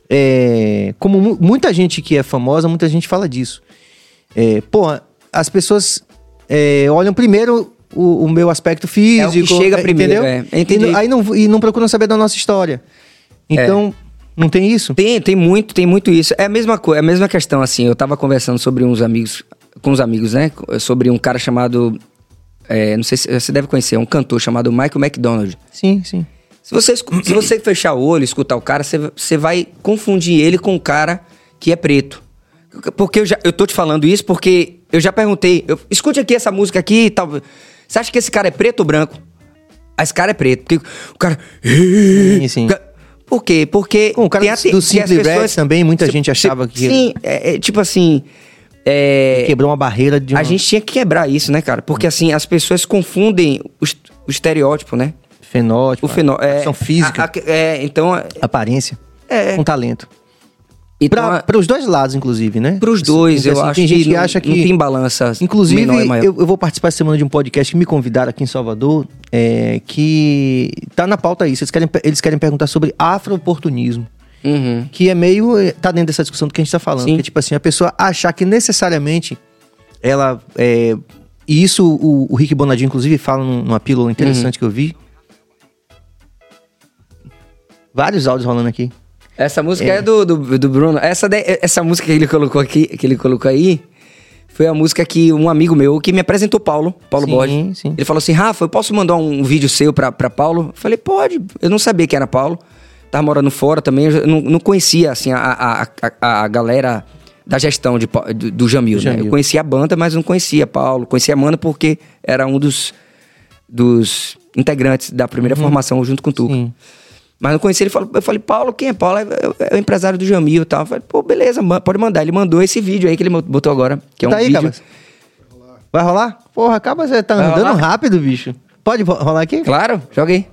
é, como mu- muita gente que é famosa, muita gente fala disso. É, porra, as pessoas é, olham primeiro o, o meu aspecto físico. É o que chega é, primeiro, entendeu? é. Entendi. E, não- aí não, e não procuram saber da nossa história. Então, não tem isso? Tem, tem muito, tem muito isso. É a mesma coisa, é a mesma questão, assim. Eu tava conversando sobre uns amigos, com uns amigos, né? Sobre um cara chamado. é, não sei se você deve conhecer, é um cantor chamado Michael McDonald. Sim, sim. Se você, se você fechar o olho e escutar o cara, você, você vai confundir ele com o cara que é preto. Porque eu, já, eu tô te falando isso porque eu já perguntei. eu- escute aqui essa música aqui e tal. Você acha que esse cara é preto ou branco? Ah, esse cara é preto. Porque o cara. Sim, sim. Por quê? Porque. Com o cara tem a- do Simply Red pessoas- também, muita se- gente se- achava que- Sim, é, é, tipo assim. É, Quebrou uma barreira de uma... a gente tinha que quebrar isso, né, cara? Porque assim, as pessoas confundem o, o estereótipo, né? Fenótipo. O fenó é, Questão física, a- a- é, então. aparência, É. com talento. Então Pra, a- pros dois lados, inclusive, né? pros dois, eu Assim, acho tem gente que, não, acha que... não tem balança. Inclusive, eu, eu vou participar essa semana de um podcast que me convidaram aqui em Salvador, é, que tá na pauta isso. Eles querem, eles querem perguntar sobre afro-oportunismo. Uhum. Que é meio. eh, tá dentro dessa discussão do que a gente tá falando. Sim. Que é tipo assim, a pessoa achar que necessariamente ela. É, e isso o, o Rick Bonadinho, inclusive, fala num- numa pílula Uhum. interessante que eu vi. Vários áudios rolando aqui. Essa música é, do, do, do Bruno. Essa, daí- essa música que ele colocou aqui, que ele colocou aí, foi a música que um amigo meu que me apresentou Paulo, Paulo Sim, Borges. sim. Ele falou assim: Rafa, eu posso mandar um vídeo seu pra, pra Paulo? Eu falei, pode. Eu não sabia que era Paulo. Tava morando fora também, eu não, não conhecia assim a, a, a, a galera da gestão de, do, do Jamil, Do né? Jamil. Eu conhecia a banda, mas não conhecia Paulo. Conhecia a Mano porque era um dos, dos integrantes da primeira formação junto com o Tuca. Uhum. Sim. Mas não conhecia, ele falou, eu falei, Paulo, quem é Paulo? É, é o empresário do Jamil e tal. Eu falei, pô, beleza, pode mandar. Ele mandou esse vídeo aí que ele botou agora, que é um tá aí, vídeo... Cabas? Vai rolar? Porra, Cabas você tá Vai andando rolar? rápido, bicho. Pode ro- rolar aqui? Claro, joga aí.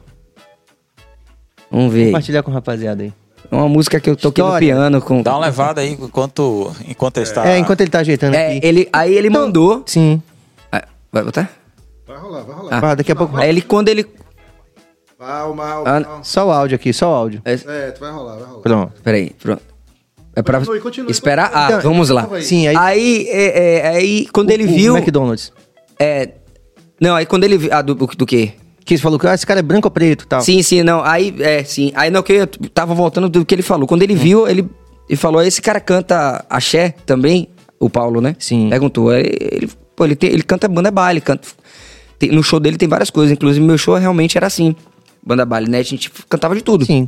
Vamos ver. Compartilhar com a rapaziada aí. É uma música que eu toquei no História. piano com... Dá uma levada aí enquanto, enquanto ele está. É, enquanto ele tá ajeitando É, aqui. ele, aí ele Então- mandou... Sim. Ah, Vai botar? Vai rolar, vai rolar. Ah, daqui a pouco. Aí ele, quando ele... Ah. Só o áudio aqui, só o áudio. É, É, tu vai rolar, vai rolar. Pronto. peraí, pronto. É pra Continue, continue, esperar? Ah, Então, vamos lá. aí. Sim, aí. Aí, é, é, aí quando ele o, viu... O McDonald's. É, não, aí quando ele viu... Ah, do, do, do quê? Que você falou que ah, esse cara é branco ou preto e tal. Sim, sim, não. Aí, é, sim. Aí não, que eu tava voltando do que ele falou. Quando ele Hum. viu, ele, ele falou: esse cara canta axé também? O Paulo, né? Sim. Perguntou. Aí Ele, pô, ele, tem- ele canta banda baile. Canta, tem- no show dele tem várias coisas. Inclusive, meu show realmente era assim. Banda baile, né? A gente cantava de tudo. Sim.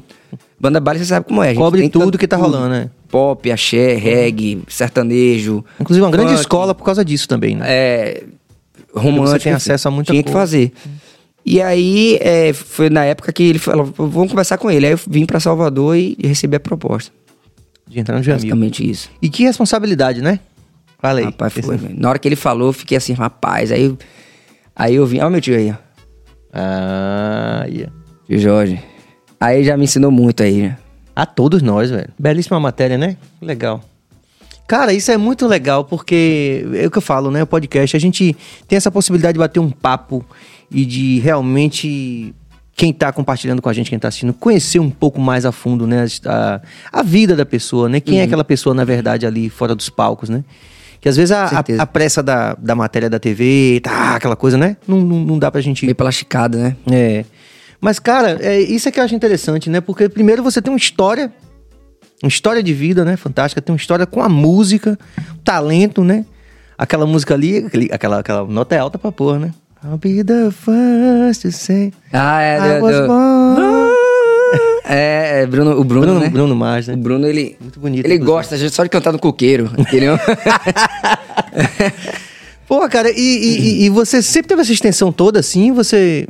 Banda baile, você sabe como é. A gente Cobre tudo que tá rolando, né? Pop, axé, reggae, sertanejo. Inclusive, uma grande funk. escola por causa disso também, né? É, romântico. Você tem acesso a muita Tinha que coisa. fazer. E aí, é, foi na época que ele falou, vamos conversar com ele. Aí eu vim pra Salvador e recebi a proposta. De entrar no Jamil. Basicamente isso. E que responsabilidade, né? Fala aí. Rapaz, foi. Esse-. Na hora que ele falou, eu fiquei assim, rapaz. Aí, eu- aí eu vim, ó meu tio aí, ó. Ah, yeah. Tio Jorge. Aí já me ensinou muito aí, né? A todos nós, velho. Belíssima matéria, né? Legal. Cara, isso é muito legal porque é o que eu falo, né? O podcast, a gente tem essa possibilidade de bater um papo e de realmente quem tá compartilhando com a gente, quem tá assistindo, conhecer um pouco mais a fundo, né? A, a vida da pessoa, né? Quem é aquela pessoa, na verdade, ali fora dos palcos, né? Que às vezes a, a, a pressa da, da matéria da TV, tá, aquela coisa, né? Não, não, não dá pra gente Meio plasticada, né? é. Mas, cara, é, isso é que eu acho interessante, né? Porque primeiro você tem uma história, uma história de vida, né? Fantástica. Tem uma história com a música, talento, né? Aquela música ali, aquele- aquela, aquela nota é alta pra porra, né? I'll be the first to say Ah, é. I do- was do- born. É, é, Bruno, o Bruno, Bruno, né? Bruno Mars, né? O Bruno, ele. Muito bonito, Ele inclusive. gosta só de cantar no coqueiro, entendeu? Pô, cara, e- e- e você sempre teve essa extensão toda assim? Você.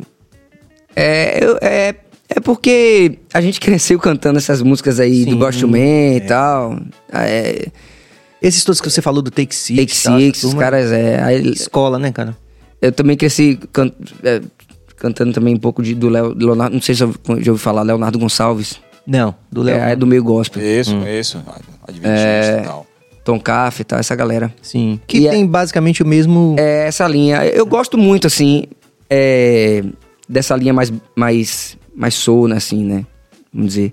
É, eu- é, é porque a gente cresceu cantando essas músicas aí Sim, do Ghost Man e tal. É, Esses todos que você falou do Take Six. Take tal, essa Six, os caras, é. aí- Escola, né, cara? eu também cresci can- é, cantando também um pouco de, do Léo, Leonardo, não sei se eu já ouviu falar, Leonardo Gonçalves. Não, do Léo. É, é do meio gospel. Isso, Hum. isso. Adventista É. e tal. Tom Caff e tal, essa galera. Sim. Que E é- tem basicamente o mesmo. É essa linha. Eu gosto muito, assim, é, dessa linha mais, mais, mais soul, né, assim, né? Vamos dizer.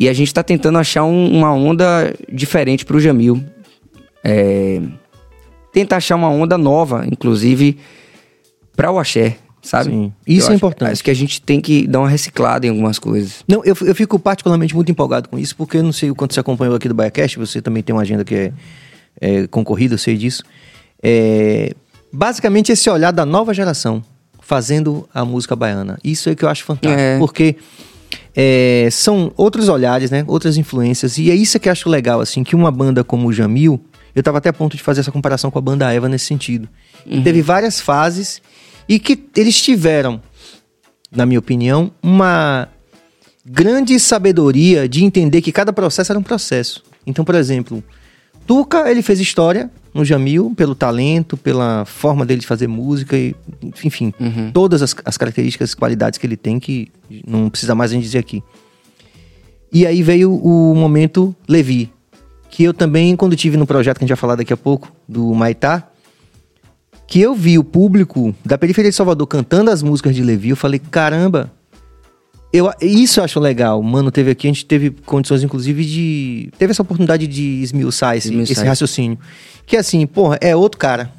E a gente tá tentando achar um- uma onda diferente pro Jamil. É, tentar achar uma onda nova, inclusive, pra o axé, sabe? Sim. Isso Eu é acho- importante. Acho que a gente tem que dar uma reciclada em algumas coisas. Não, eu, eu fico particularmente muito empolgado com isso, porque eu não sei o quanto você acompanhou aqui do BaiaCast, você também tem uma agenda que é, é concorrida, eu sei disso. É, basicamente, esse olhar da nova geração fazendo a música baiana. Isso é que eu acho fantástico, É. porque é, são outros olhares, né? Outras influências. E é isso que eu acho legal, assim, que uma banda como o Jamil, eu tava até a ponto de fazer essa comparação com a banda Eva nesse sentido. Teve várias fases e que eles tiveram, na minha opinião, uma grande sabedoria de entender que cada processo era um processo. Então, por exemplo, Tuca, ele fez história no Jamil, pelo talento, pela forma dele de fazer música, e, enfim, todas as, as características, qualidades que ele tem, que não precisa mais a gente dizer aqui. E aí veio o momento Levi, que eu também, quando tive no projeto que a gente vai falar daqui a pouco, do Maitá, que eu vi o público da periferia de Salvador cantando as músicas de Levi, eu falei, caramba, eu, isso eu acho legal. Mano teve aqui, a gente teve condições, inclusive, de. Teve essa oportunidade de esmiuçar esse, Esmiuçar esse raciocínio. Que assim, porra, é outro cara.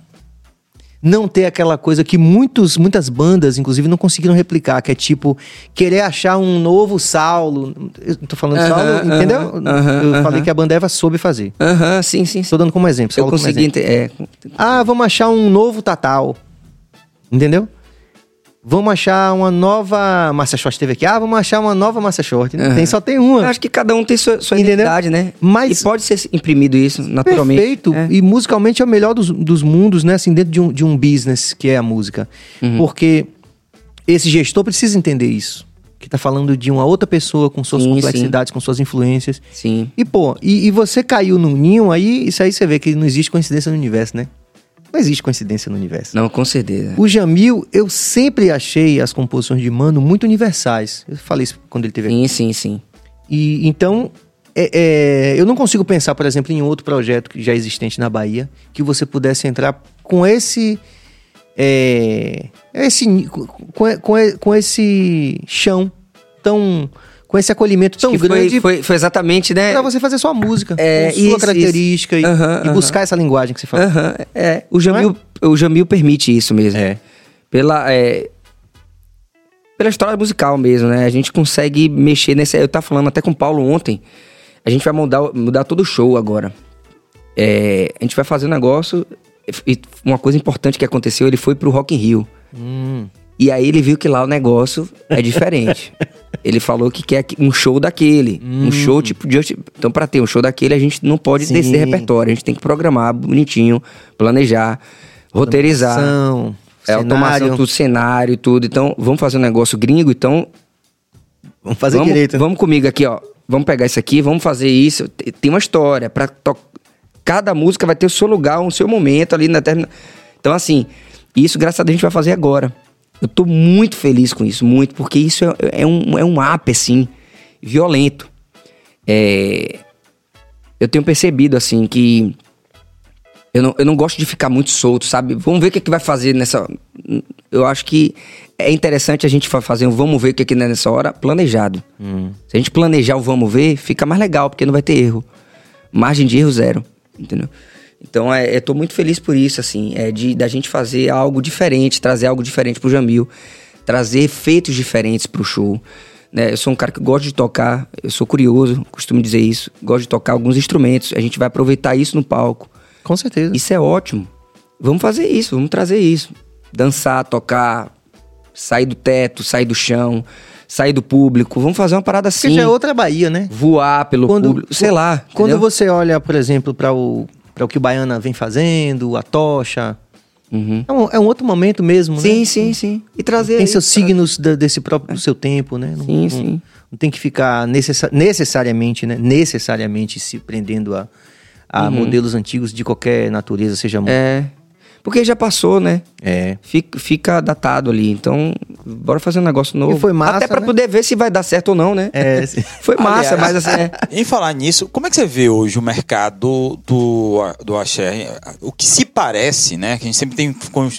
Não ter aquela coisa que muitos, muitas bandas, inclusive, não conseguiram replicar, que é tipo, querer achar um novo Saulo. Eu tô falando Aham, Saulo, aham, entendeu? aham, eu aham. falei que a banda Eva soube fazer. Aham, sim, sim, sim. Tô dando como exemplo. Eu Saulo como consegui exemplo. É, Ah, vamos achar um novo Tatal. Entendeu? Vamos achar uma nova. Massa Short teve aqui. Ah, vamos achar uma nova Massa Short. Aham. tem, só tem eu uma. acho que cada um tem sua, sua identidade, né? Mas- E pode ser imprimido isso, naturalmente. Perfeito. É. E musicalmente é o melhor dos, dos mundos, né? Assim, dentro de um, de um business que é a música. Uhum. Porque esse gestor precisa entender isso. Que tá falando de uma outra pessoa com suas Sim, complexidades, com suas influências. Sim. E, pô, e, e você caiu num ninho, aí isso aí você vê que não existe coincidência no universo, né? Não existe coincidência no universo. Não, com certeza. O Jamil, eu sempre achei as composições de Mano muito universais. Eu falei isso quando ele teve aqui. Sim, sim, sim. E então, é- é, eu não consigo pensar, por exemplo, em outro projeto que já existente na Bahia que você pudesse entrar com esse. É, esse com, com, com esse chão tão. Com esse acolhimento tão foi, grande foi, foi exatamente, né? pra você fazer sua música, É, sua isso, característica isso. e, Aham, e buscar essa linguagem que você fala. Aham, é. O Jamil, o Jamil permite isso mesmo. É. Pela, é, pela história musical mesmo, né? A gente consegue mexer nessa. Eu tava falando até com o Paulo ontem. A gente vai mudar, mudar todo o show agora. É, a gente vai fazer um negócio. E uma coisa importante que aconteceu, ele foi pro Rock in Rio. Hum. E aí ele viu que lá o negócio é diferente. ele falou que quer um show daquele. Um show tipo de. Então, pra ter um show daquele, a gente não pode Sim. descer repertório. A gente tem que programar bonitinho, planejar, roteirizar. Automação, É, automação, cenário. tudo, cenário, tudo. Então, vamos fazer um negócio gringo, então. Vamos fazer vamos, direito. Vamos comigo aqui, ó. Vamos pegar isso aqui, vamos fazer isso. Te- Tem uma história. To... Cada música vai ter o seu lugar, o seu momento ali na termina... Então, assim, isso, graças a Deus, a gente vai fazer agora. Eu tô muito feliz com isso, muito, porque isso é, é um, é um up, assim, violento. É, Eu tenho percebido, assim, que eu não, eu não gosto de ficar muito solto, sabe? Vamos ver o que, é que vai fazer nessa. Eu acho que é interessante a gente fa- fazer um vamos ver o que é que é nessa hora planejado. Se a gente planejar o vamos ver, fica mais legal, porque não vai ter erro. Margem de erro zero, entendeu? Então, é, eu tô muito feliz por isso, assim, é de da gente fazer algo diferente, trazer algo diferente pro Jamil, trazer efeitos diferentes pro show. Né? Eu sou um cara que gosta de tocar, eu sou curioso, costumo dizer isso, gosto de tocar alguns instrumentos, a gente vai aproveitar isso no palco. Com certeza. Isso é ótimo. Vamos fazer isso, vamos trazer isso. Dançar, tocar, sair do teto, sair do chão, sair do público. Vamos fazer uma parada Porque assim. já é outra Bahia, né? Voar pelo público, sei lá. Quando entendeu? você olha, por exemplo, para o, pra o que o Baiana vem fazendo, a tocha. Uhum. É um, é um outro momento mesmo, Sim, né? sim, sim. E trazer. Tem isso, seus signos da- desse próprio do seu tempo, né? Não, Sim, não- sim. Não tem que ficar necessa- necessariamente, né? Necessariamente se prendendo a, a modelos antigos de qualquer natureza, seja. Uhum. É. Porque já passou, né? É. Fica, fica datado ali. Então, bora fazer um negócio novo. E foi massa, Até pra né? poder ver se vai dar certo ou não, né? É. Foi massa, Aliás, mas assim. É... Em falar nisso, como é que você vê hoje o mercado do, do axé? O que se parece, né? Que a gente sempre tem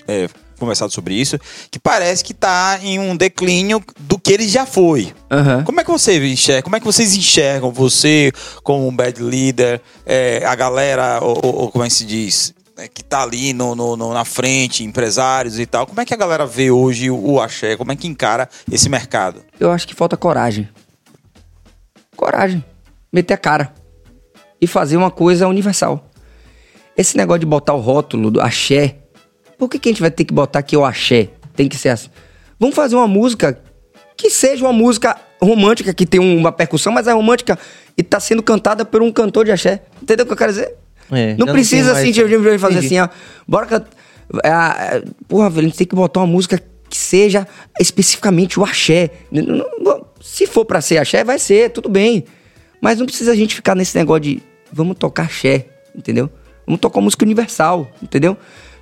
é, conversado sobre isso, que parece que tá em um declínio do que ele já foi. Aham. Como é que você enxerga? Como é que vocês enxergam você como um bad leader, é, a galera, ou, ou- ou como é que se diz, é, que tá ali no, no- no- na frente, empresários e tal. Como é que a galera vê hoje o, axé? Como é que encara esse mercado? Eu acho que falta coragem. Coragem. Meter a cara. E fazer uma coisa universal. Esse negócio de botar o rótulo do axé. Por que, que a gente vai ter que botar aqui o axé? Tem que ser assim. Vamos fazer uma música que seja uma música romântica, que tem uma percussão, mas é romântica e tá sendo cantada por um cantor de axé. Entendeu o que eu quero dizer? É, não não precisa tem assim mais- de de fazer Entendi. assim, ó. Bora can... é, é, Porra, velho, a gente tem que botar uma música que seja especificamente o axé. Se for pra ser axé, vai ser, tudo bem. Mas não precisa a gente ficar nesse negócio de vamos tocar axé. entendeu? Vamos tocar música universal, entendeu?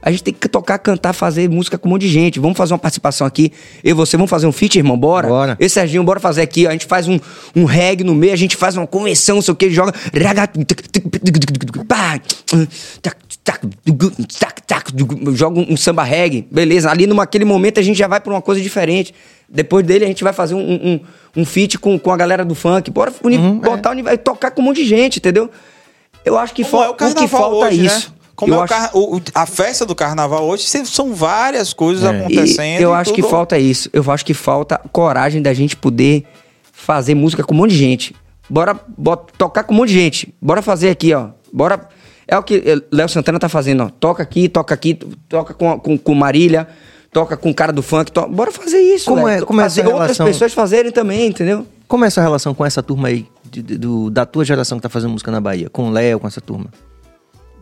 A gente tem que tocar, cantar, fazer música com um monte de gente. Vamos fazer uma participação aqui. Eu e você, vamos fazer um feat, irmão? Bora? Bora. Esse Serginho, bora fazer aqui. A gente faz um, um reggae no meio, a gente faz uma convenção, não sei o que, joga. Joga um samba reggae, beleza. Ali naquele momento a gente já vai pra uma coisa diferente. Depois dele a gente vai fazer um, um, um feat com, com a galera do funk. Bora uni- botar o nível, tocar com um monte de gente, entendeu? Eu acho que, fal- é o o que falta hoje, é isso. né? Como Eu é o acho- car- o- o- a festa do carnaval hoje, são várias coisas É. E acontecendo. eu e acho que tudo- falta isso. Eu acho que falta coragem da gente poder fazer música com um monte de gente. Bora bota- tocar com um monte de gente. Bora fazer aqui, ó. Bora. É o que eh, Léo Santana tá fazendo, ó. Toca aqui, toca aqui, toca com, com, com Marília, toca com o cara do funk. to- Bora fazer isso, Como velho. é- como é fazer essa outras relação? pessoas fazerem também, entendeu? Como é essa relação com essa turma aí, de- de- do- da tua geração que tá fazendo música na Bahia? Com o Léo, com essa turma?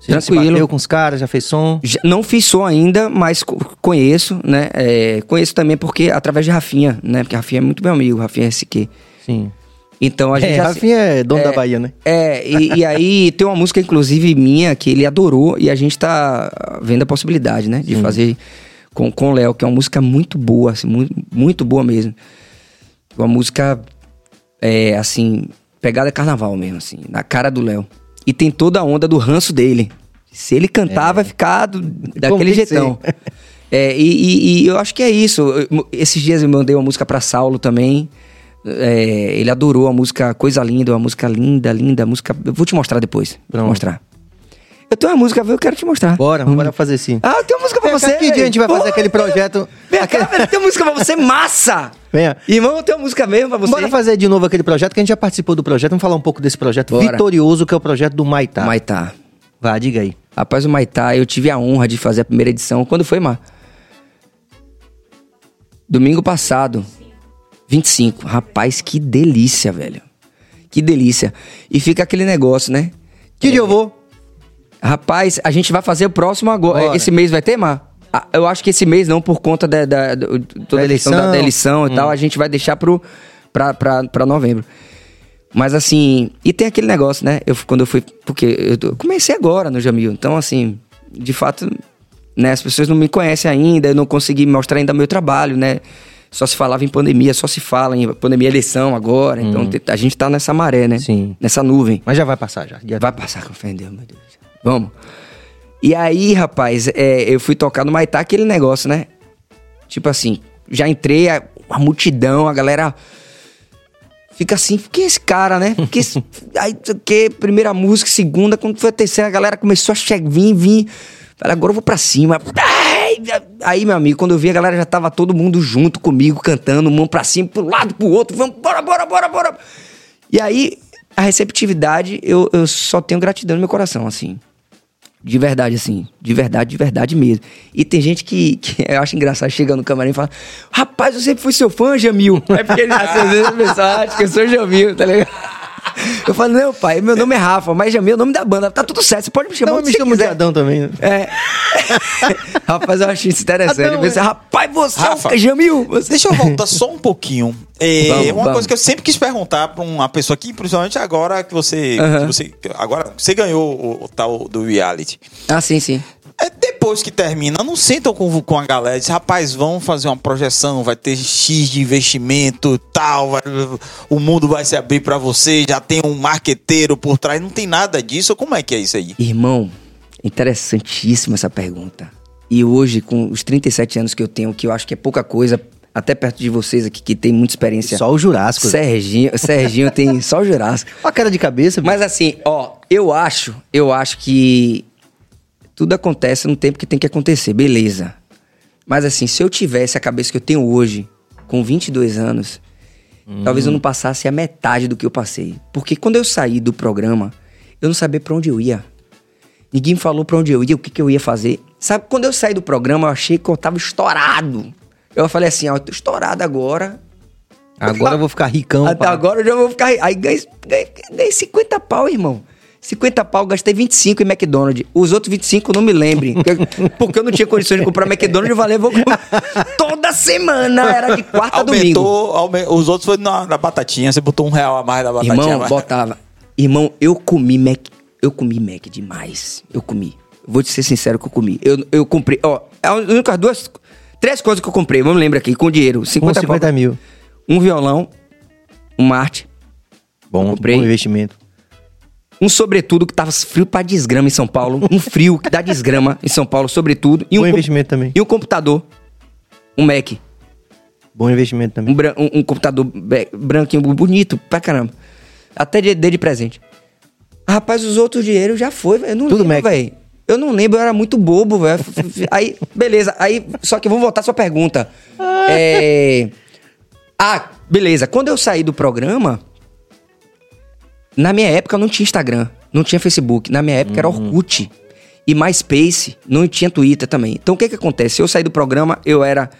Você já se Tranquilo. bateu com os caras, já fez som? Já- Não fiz som ainda, mas co- conheço, né? É, conheço também porque através de Rafinha, né? Porque Rafinha é muito meu amigo, Rafinha SQ. Sim. Então a gente É, já Rafinha é dono da Bahia, né? É, e, e aí tem uma música, inclusive, minha, que ele adorou, e a gente tá vendo a possibilidade, né? De fazer com, com o Léo, que é uma música muito boa, assim, muito, muito boa mesmo. Uma música, é, assim, pegada carnaval mesmo, assim, na cara do Léo. E tem toda a onda do ranço dele. Se ele cantar, vai ficar do- daquele tem que jeitão. É, e, e- e eu acho que é isso. Eu- Esses dias eu mandei uma música pra Saulo também. É, ele adorou a música Coisa Linda, uma música linda, linda, música. Eu vou te mostrar depois. Vou te mostrar. Eu tenho uma música, eu quero te mostrar. Bora, Vamos. bora fazer sim. Ah, eu tenho uma música pra Vem você. que dia a gente vai fazer aquele projeto? Vem cá, velho, tem uma música pra você massa! Venha. Irmão, eu tenho uma música mesmo pra você. Bora fazer de novo aquele projeto, que a gente já participou do projeto. Vamos falar um pouco desse projeto Bora. vitorioso, que é o projeto do Maitá. Maitá. Vá, diga aí. Rapaz, o Maitá, eu tive a honra de fazer a primeira edição. Quando foi, Mar? Domingo passado. 25. Rapaz, que delícia, velho. Que delícia. E fica aquele negócio, né? Que dia eu vou? Rapaz, a gente vai fazer o próximo agora. Bora. Esse mês vai ter, Mar? Ah, Eu acho que esse mês não, por conta da, da, do- toda Da questão da, eleição. da eleição e tal, a gente vai deixar pro, pra, pra, pra novembro. Mas assim, e tem aquele negócio, né? Eu, quando eu fui. Porque eu comecei agora no Jamil. Então, assim, de fato, né? As pessoas não me conhecem ainda, eu não consegui mostrar ainda meu trabalho, né? Só se falava em pandemia, só se fala em pandemia eleição agora. Então te- a gente tá nessa maré, né? Sim. Nessa nuvem. Mas já vai passar já. Já- Vai passar com fé em Deus, meu Deus. Vamos. E aí, rapaz, é, eu fui tocar no Maitá, aquele negócio, né? Tipo assim, já entrei, a, a multidão, a galera fica assim, que esse cara, né? Que esse, aí, que, primeira música, segunda, quando foi a terceira, a galera começou a che- vir, vir. Falei, agora eu vou pra cima. Aí, meu amigo, quando eu vi, a galera já tava todo mundo junto comigo, cantando, mão pra cima, pro lado, pro outro, vamos, bora, bora, bora, bora. E aí, a receptividade, eu, eu só tenho gratidão no meu coração, assim. De verdade, assim. De verdade, de verdade mesmo. E tem gente que, que eu acho engraçado, chega no camarim e fala: Rapaz, eu sempre fui seu fã, Jamil. É porque ele, às vezes o pessoal acha que eu sou Jamil, tá ligado? Eu falo, não, pai, meu nome é Rafa, mas Jamil é o nome da banda. Tá tudo certo, você pode me chamar Não, me você chama de. Adão também. né? É. Rapaz, eu acho isso interessante. Adão, pensei, é. rapaz, você é Rafa, o Jamil. Você... Deixa eu voltar só um pouquinho. É, Vamos, uma vamos. coisa que eu sempre quis perguntar pra uma pessoa aqui, principalmente agora que você, que você agora você ganhou o, o tal do reality. Ah, sim, sim. É depois que termina, não sentam com, com a galera dizem, rapaz, vamos fazer uma projeção, vai ter X de investimento tal, vai- o mundo vai se abrir pra você, já tem um marqueteiro por trás, não tem nada disso. Como é que é isso aí? Irmão, interessantíssima essa pergunta. E hoje, com os 37 anos que eu tenho, que eu acho que é pouca coisa, até perto de vocês aqui que tem muita experiência. Só o Jurássico. Serginho, Serginho tem só o Jurássico. Olha a cara de cabeça. Mas assim, ó, eu acho, eu acho que tudo acontece no tempo que tem que acontecer, beleza. Mas assim, se eu tivesse a cabeça que eu tenho hoje, com 22 anos, talvez eu não passasse a metade do que eu passei. Porque quando eu saí do programa, eu não sabia pra onde eu ia. Ninguém me falou pra onde eu ia, o que, que eu ia fazer. Sabe, quando eu saí do programa, eu achei que eu tava estourado. Eu falei assim, ó, eu tô estourado agora. Agora eu vou ficar ricão. Até agora eu já vou ficar. Aí ganhei, ganhei, ganhei 50 pau, irmão. 50 pau, gastei 25 em McDonald's. Os outros 25 não me lembrem. Porque, eu não tinha condições de comprar McDonald's, eu falei, vou comer. Toda semana, era de quarta a domingo. Aumentou, aume- os outros foi na, na batatinha, você botou um real a mais da batatinha. Irmão, mas- botava. Irmão, eu comi Mac Eu comi Mac demais. Eu comi. Vou te ser sincero que eu comi. Eu, eu comprei. Ó, as únicas duas. Três coisas que eu comprei, vamos lembrar aqui, com dinheiro. Com 50, 50 pau. mil. Um violão, um Marte, Bom, comprei. bom investimento. Um sobretudo que tava frio pra desgrama em São Paulo. Um frio que dá desgrama em São Paulo, sobretudo. E um, Bom investimento também. e um computador. Um Mac. Bom investimento também. Um, bran- um- um computador be- branquinho, bonito pra caramba. Até de, dei de presente. Rapaz, os outros dinheiros já foi, velho. Eu não Tudo lembro, Mac. velho. Eu não lembro, eu era muito bobo, velho. Aí, beleza. Aí, só que vamos voltar à sua pergunta. É... Ah, beleza. Quando eu saí do programa, na minha época não tinha Instagram, não tinha Facebook. Na minha época era Orkut. E MySpace, não tinha Twitter também. Então o que que acontece? Eu saí do programa, eu era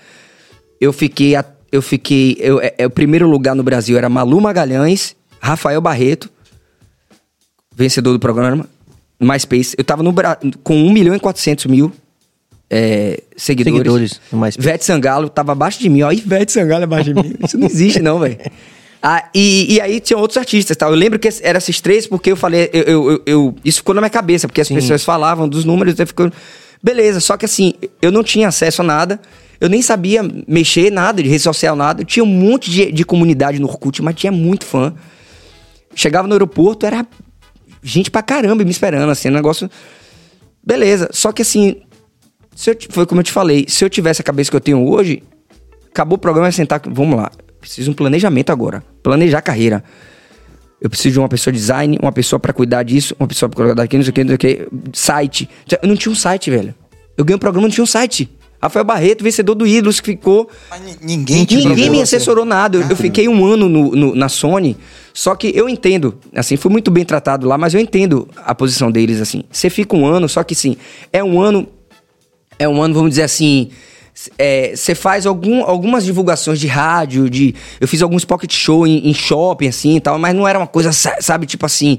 eu fiquei. a- Eu fiquei. Eu, é, é, o primeiro lugar no Brasil era Malu Magalhães, Rafael Barreto, vencedor do programa, MySpace. Eu tava no, com 1 milhão e 400 mil é, seguidores. Seguidores. Ivete Sangalo tava abaixo de mim. Ó, Ivete Sangalo abaixo de mim. Isso não existe, não, velho. Ah, e, e aí tinha outros artistas, tá? Eu lembro que eram esses três porque eu falei, eu, eu- eu- isso ficou na minha cabeça, porque as pessoas falavam dos números, eu ficou, beleza. Só que assim, eu não tinha acesso a nada, eu nem sabia mexer nada de rede social, nada. Eu tinha um monte de, de comunidade no Orkut, mas tinha muito fã. Chegava no aeroporto, era gente pra caramba me esperando, assim, um negócio. Beleza. Só que assim, se eu, foi como eu te falei, se eu tivesse a cabeça que eu tenho hoje, acabou o programa, eu ia sentar. Vamos lá. Preciso de um planejamento agora. Planejar a carreira. Eu preciso de uma pessoa de design, uma pessoa pra cuidar disso, uma pessoa pra cuidar daquilo, não sei o que, não sei o que. Site. Eu não tinha um site, velho. Eu ganhei um programa, não tinha um site. Rafael Barreto, vencedor do Ídolos, que ficou. Mas ni- ninguém te Ninguém me você. assessorou nada. Eu, eu fiquei um ano no- no- na Sony. Só que eu entendo, assim, fui muito bem tratado lá, mas eu entendo a posição deles, assim. Você fica um ano, só que sim, é um ano. É um ano, vamos dizer assim. É, Você faz algum, algumas divulgações de rádio, de. Eu fiz alguns pocket show em, em shopping, assim e tal, mas não era uma coisa, sa- sabe, tipo assim.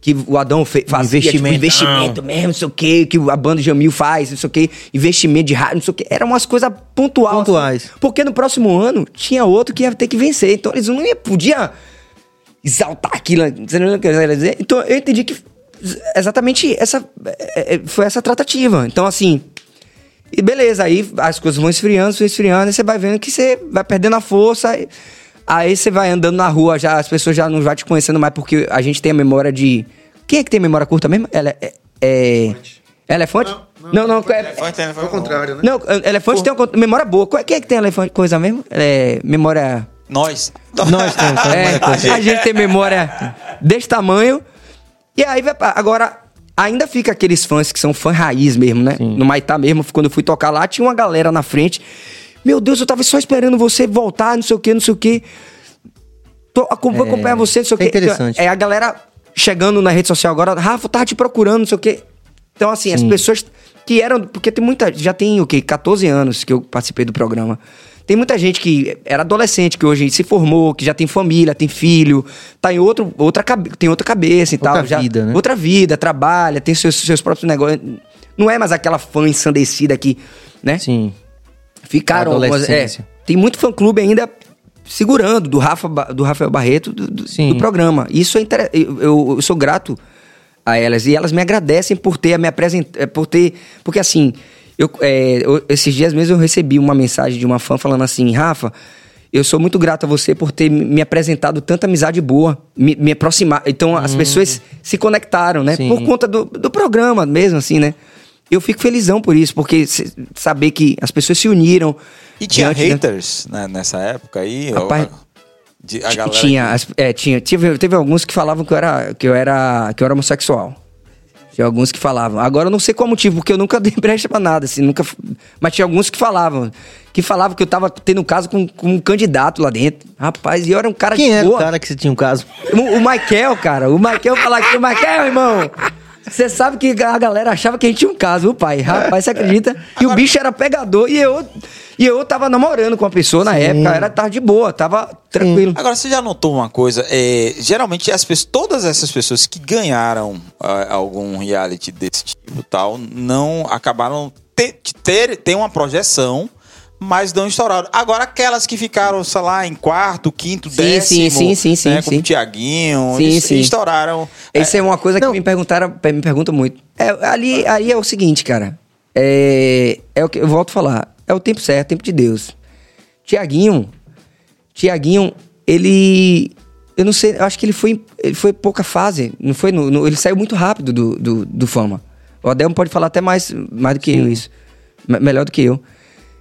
Que o Adão fe, fazia, tipo, investimento mesmo, não sei o quê, que a banda Jamil faz, não sei o quê, investimento de rádio, não sei o quê. Eram umas coisas pontuais. assim. Pontuais. Porque no próximo ano tinha outro que ia ter que vencer. Então eles não ia, podia exaltar aquilo. Você não quer dizer? Então eu entendi que exatamente essa é, é, foi essa tratativa. Então assim, e beleza, aí as coisas vão esfriando, vão esfriando, e você vai vendo que você vai perdendo a força. e- Aí você vai andando na rua, já as pessoas já não vão te conhecendo mais, porque a gente tem a memória de. Quem é que tem memória curta mesmo? Ela é. é... Elefante? Não, não, é, Elefante, É elefante. o contrário, né? não, elefante tem uma memória boa. Qual- Quem é que tem elefante coisa mesmo? É, memória. Nós. Nós temos. É, a, a gente tem memória desse tamanho. E aí, vai agora, ainda fica aqueles fãs que são fã raiz mesmo, né? No Maitá mesmo, quando eu fui tocar lá, tinha uma galera na frente. Meu Deus, eu tava só esperando você voltar, não sei o que, não sei o que. Tô, vou É, acompanhar você, não sei o é que. interessante. É a galera chegando na rede social agora, Rafa, eu tava te procurando, não sei o que. Então, assim, as pessoas que eram. Porque tem muita. Já tem o quê? 14 anos que eu participei do programa. Tem muita gente que era adolescente, que hoje se formou, que já tem família, tem filho, tá em outro, outra, tem outra cabeça e Outra tal. já- vida, né? Outra vida, trabalha, tem seus, seus próprios negócios. Não é mais aquela fã ensandecida que, né? Sim. Ficaram. Algumas- é, tem muito fã-clube ainda segurando do, Rafa, do Rafael Barreto do, do- do programa. Isso é inter... eu, eu- eu sou grato a elas. E elas me agradecem por ter me apresentado. Por ter. Porque assim, eu, é, eu- esses dias mesmo eu recebi uma mensagem de uma fã falando assim, Rafa. Eu sou muito grato a você por ter me apresentado tanta amizade boa, me, me aproximar. Então as pessoas se conectaram, né? Hum. Sim. Por conta do, do programa mesmo, assim, né? Eu fico felizão por isso, porque saber que as pessoas se uniram. E tinha da- haters né, nessa época aí? Rapaz, Ou- de- a galera tinha, que- as- é, tinha. Teve, teve alguns que falavam que eu era, que eu era, que eu era homossexual. Tinha alguns que falavam. Agora eu não sei qual motivo, porque eu nunca dei brecha pra nada, assim, nunca. Mas tinha alguns que falavam. Que falavam que eu tava tendo um caso com, com um candidato lá dentro. Rapaz, e eu era um cara Quem de era boa. o cara que você tinha um caso? O, o Michael, cara, o Michael falar aqui, o Michael, irmão. Você sabe que a galera achava que a gente tinha um caso, o pai. Rapaz, você acredita? E o bicho era pegador e eu, e eu tava namorando com uma pessoa na época, era tava de boa, tava tranquilo. Agora, você já notou uma coisa? É, geralmente, as pessoas, todas essas pessoas que ganharam ah, algum reality desse tipo tal, não acabaram ter, ter, ter uma projeção mas não estouraram. Agora, aquelas que ficaram, sei lá, em quarto, quinto, Sim, décimo, sim, sim, sim, né, sim, como sim. o Tiaguinho, Sim, eles sim. estouraram. Isso é, uma coisa que me perguntaram, me perguntam muito. É, ali, aí é o seguinte, cara. É, é o que eu volto a falar. É o tempo certo, tempo de Deus. Tiaguinho, Tiaguinho, ele, eu não sei, eu acho que ele foi, ele foi pouca fase. Não foi, no, no- ele saiu muito rápido do, do, do fama. O Adelmo pode falar até mais, mais do que eu isso, Me- melhor do que eu.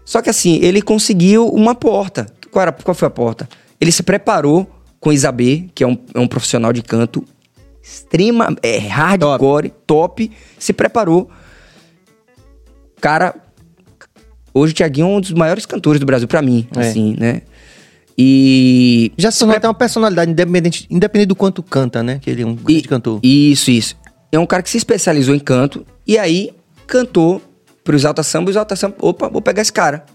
Só que assim, ele conseguiu uma porta. Qual, era, qual foi a porta? Ele se preparou com Isabê, que é um, é um profissional de canto extrema, é hardcore, top. se preparou. Cara, hoje o Thiaguinho é um dos maiores cantores do Brasil pra mim, É. assim, né? E Já se tornou até uma personalidade, independente, independente do quanto canta, né? Que ele é um grande e- cantor. Isso, isso. É um cara que se especializou em canto e aí cantou pro Exalta Samba, o Exalta Samba, opa, vou pegar esse cara.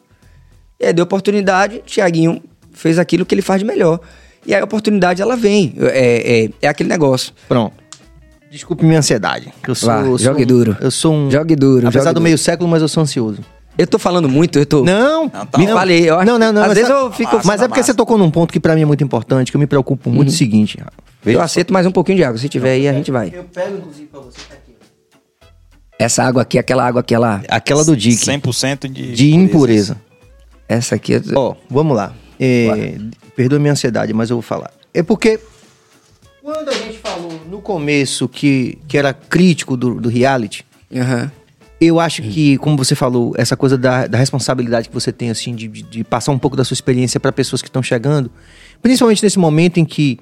E aí deu oportunidade, Tiaguinho fez aquilo que ele faz de melhor. E aí a oportunidade, ela vem. É, é, é aquele negócio. Pronto. Desculpe minha ansiedade. Eu sou, Vá, eu sou jogue um- duro. Eu sou um. Jogue duro, Apesar jogue do duro. meio século, mas eu sou ansioso. Eu tô falando muito, eu tô... Não, Não, tá Me falei, eu acho- Não, não, não. Às mas vezes eu fico... Massa, Mas é porque massa. você tocou num ponto que pra mim é muito importante, que eu me preocupo muito. É o seguinte. Eu aceito mais um pouquinho de água. Se tiver aí, a gente vai. Eu pego, inclusive, pra você. Tá aqui. Essa água aqui, aquela água aqui, ela... Aquela do Dick. 100% de, De impureza. Essa aqui... é- Ó, vamos lá. É, perdoa minha ansiedade, mas eu vou falar. É porque quando a gente falou no começo que, que era crítico do, do reality, Aham. Eu acho que, como você falou, essa coisa da, da responsabilidade que você tem, assim, de, de- de passar um pouco da sua experiência para pessoas que estão chegando, principalmente nesse momento em que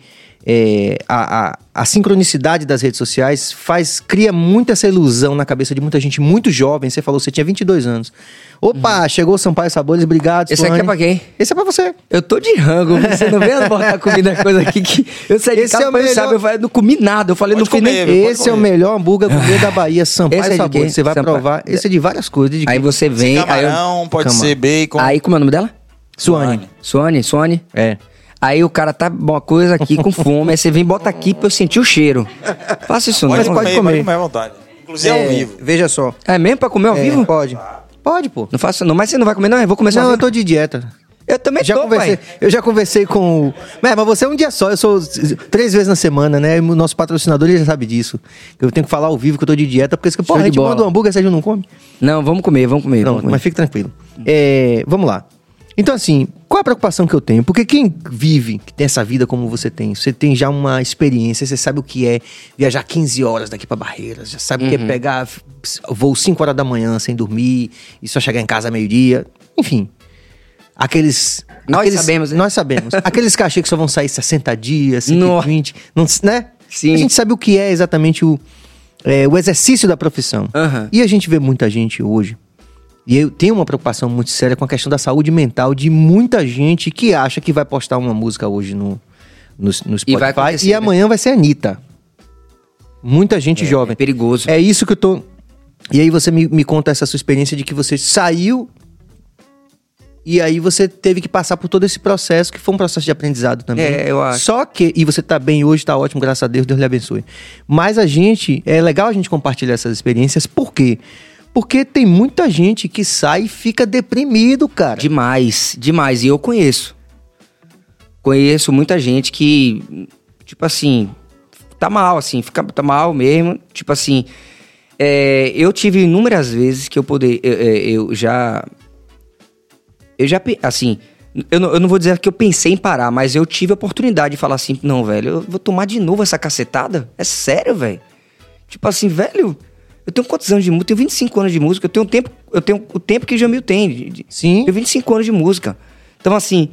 é, a, a, a sincronicidade das redes sociais faz, cria muito essa ilusão na cabeça de muita gente muito jovem. Você falou, você tinha 22 anos. Opa, chegou o Sampaio Sabores, obrigado. Uhum. Esse aqui é pra quem? Esse é pra você. Eu tô de rango, você não vem botar comida coisa aqui que eu saí de Esse casa é o pra melhor- sabe, eu falei, não comi nada, eu falei, Pode não fiz nem... Esse é o melhor hambúrguer da Bahia, Sampaio Esse é Sabores. Você vai Sampaio. provar. Esse é de várias coisas. De Aí você vem, aí eu... Camarão, pode Cama. ser bacon. Aí, como é o nome dela? Suane. Suane, Suane. É. Aí o cara tá uma coisa aqui com fome, aí você vem e bota aqui pra eu sentir o cheiro. Faça isso Pode, não. comer, pode comer. pode comer à vontade. Inclusive ao vivo. Veja só. É mesmo pra comer ao É, vivo? Pode. Pode, pô. Não faço não, mas você não vai comer não? Eu vou comer Não, eu tô de dieta. Eu também Já tô, conversei, pai. eu já conversei com o. Mas, mas você é um dia só, eu sou três vezes na semana, né? O nosso patrocinador ele já sabe disso. Eu tenho que falar ao vivo que eu tô de dieta, porque, porra, Show a de gente bola. manda um hambúrguer, você não come? Não, vamos comer, vamos comer. Não, vamos comer. mas fique tranquilo. É, vamos lá. Então, assim, qual a preocupação que eu tenho? Porque quem vive, que tem essa vida como você tem, você tem já uma experiência, você sabe o que é viajar 15 horas daqui pra Barreiras, já sabe o que é pegar f- voo 5 horas da manhã sem dormir e só chegar em casa meio-dia. Enfim. Aqueles. Nós aqueles- sabemos, né? Nós sabemos. aqueles cachê que só vão sair 60 dias, Nossa. 120, não, né? Sim. A gente sabe o que é exatamente o, é, o exercício da profissão. Aham. E a gente vê muita gente hoje. E eu tenho uma preocupação muito séria com a questão da saúde mental de muita gente que acha que vai postar uma música hoje no, no, no Spotify E e né? amanhã vai ser a Anitta. Muita gente jovem. É perigoso. É isso que eu tô. E aí você me, me conta essa sua experiência de que você saiu e aí você teve que passar por todo esse processo, que foi um processo de aprendizado também. É, eu acho. Só que, e você tá bem hoje, tá ótimo, graças a Deus, Deus lhe abençoe. Mas a gente, é legal a gente compartilhar essas experiências, por quê? Porque tem muita gente que sai e fica deprimido, cara. Demais, demais. E eu conheço. Conheço muita gente que, tipo assim, tá mal, assim, fica tá mal mesmo. Tipo assim, é, eu tive inúmeras vezes que eu poder, eu, eu- eu já, eu já, assim, eu não, eu não vou dizer que eu pensei em parar, mas eu tive a oportunidade de falar assim, não, velho, eu vou tomar de novo essa cacetada? É sério, velho? Tipo assim, velho, eu tenho quantos anos de música? Eu tenho 25 anos de música, eu tenho o tempo, eu tenho o tempo que o Jamil tem. de- de- Sim. Eu tenho 25 anos de música. Então, assim,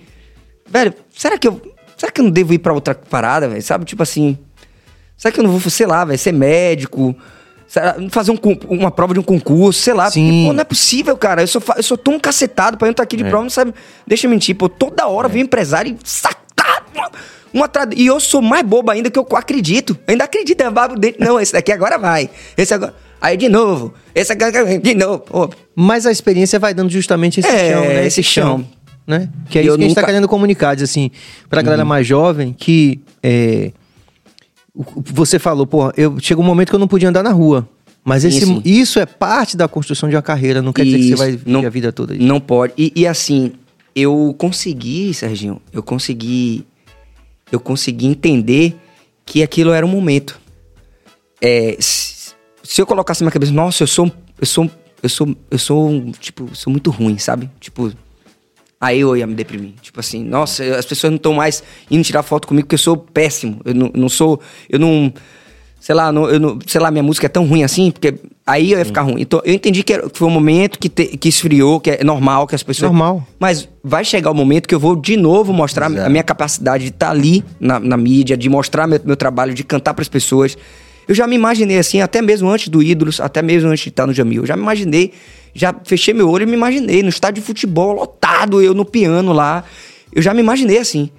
velho, será que eu. Será que eu não devo ir pra outra parada, velho? Sabe, tipo assim. Será que eu não vou, sei lá, velho, ser médico? Será- Fazer um uma prova de um concurso, sei lá. Sim. Porque, pô, não é possível, cara. Eu sou, eu sou tão cacetado pra eu estar aqui de prova, não sabe? Deixa eu mentir, pô. Toda hora vem um empresário e sacar uma, uma tra- E eu sou mais bobo ainda que eu acredito. Eu ainda acredito, eu babo dentro. Não, esse daqui agora vai. Esse agora. Aí de novo. Agora. De novo. Pô, Mas a experiência vai dando justamente esse É, chão, né? esse chão. Né? Que é E isso que a gente tá nunca- Uhum. querendo comunicar, diz assim, pra galera mais jovem, que é, você falou, pô, eu, chegou um momento que eu não podia andar na rua. Mas esse, sim. isso é parte da construção de uma carreira, não quer dizer que você Isso, vai viver não- a vida toda. Não pode. E, e assim, eu consegui, Serginho, eu consegui. Eu consegui entender que aquilo era um momento. É, se, eu colocasse na minha cabeça, nossa, eu sou. Eu sou. Eu sou. Eu sou. Tipo, sou muito ruim, sabe? Tipo. Aí eu ia me deprimir. Tipo assim, nossa, as pessoas não estão mais indo tirar foto comigo porque eu sou péssimo. Eu não, não sou. Eu não. Sei lá, não, eu não, sei lá, minha música é tão ruim assim, porque aí eu ia ficar ruim. Então eu entendi que, era- que foi um momento que, te- que esfriou, que é normal, que as pessoas. Normal. Mas vai chegar o momento que eu vou de novo mostrar a minha capacidade de estar ali na, na mídia, de mostrar meu, meu trabalho, de cantar para as pessoas. Eu já me imaginei assim, até mesmo antes do Ídolos, até mesmo antes de estar no Jamil. Eu já me imaginei, já fechei meu olho e me imaginei no estádio de futebol lotado, eu no piano lá. Eu já me imaginei assim.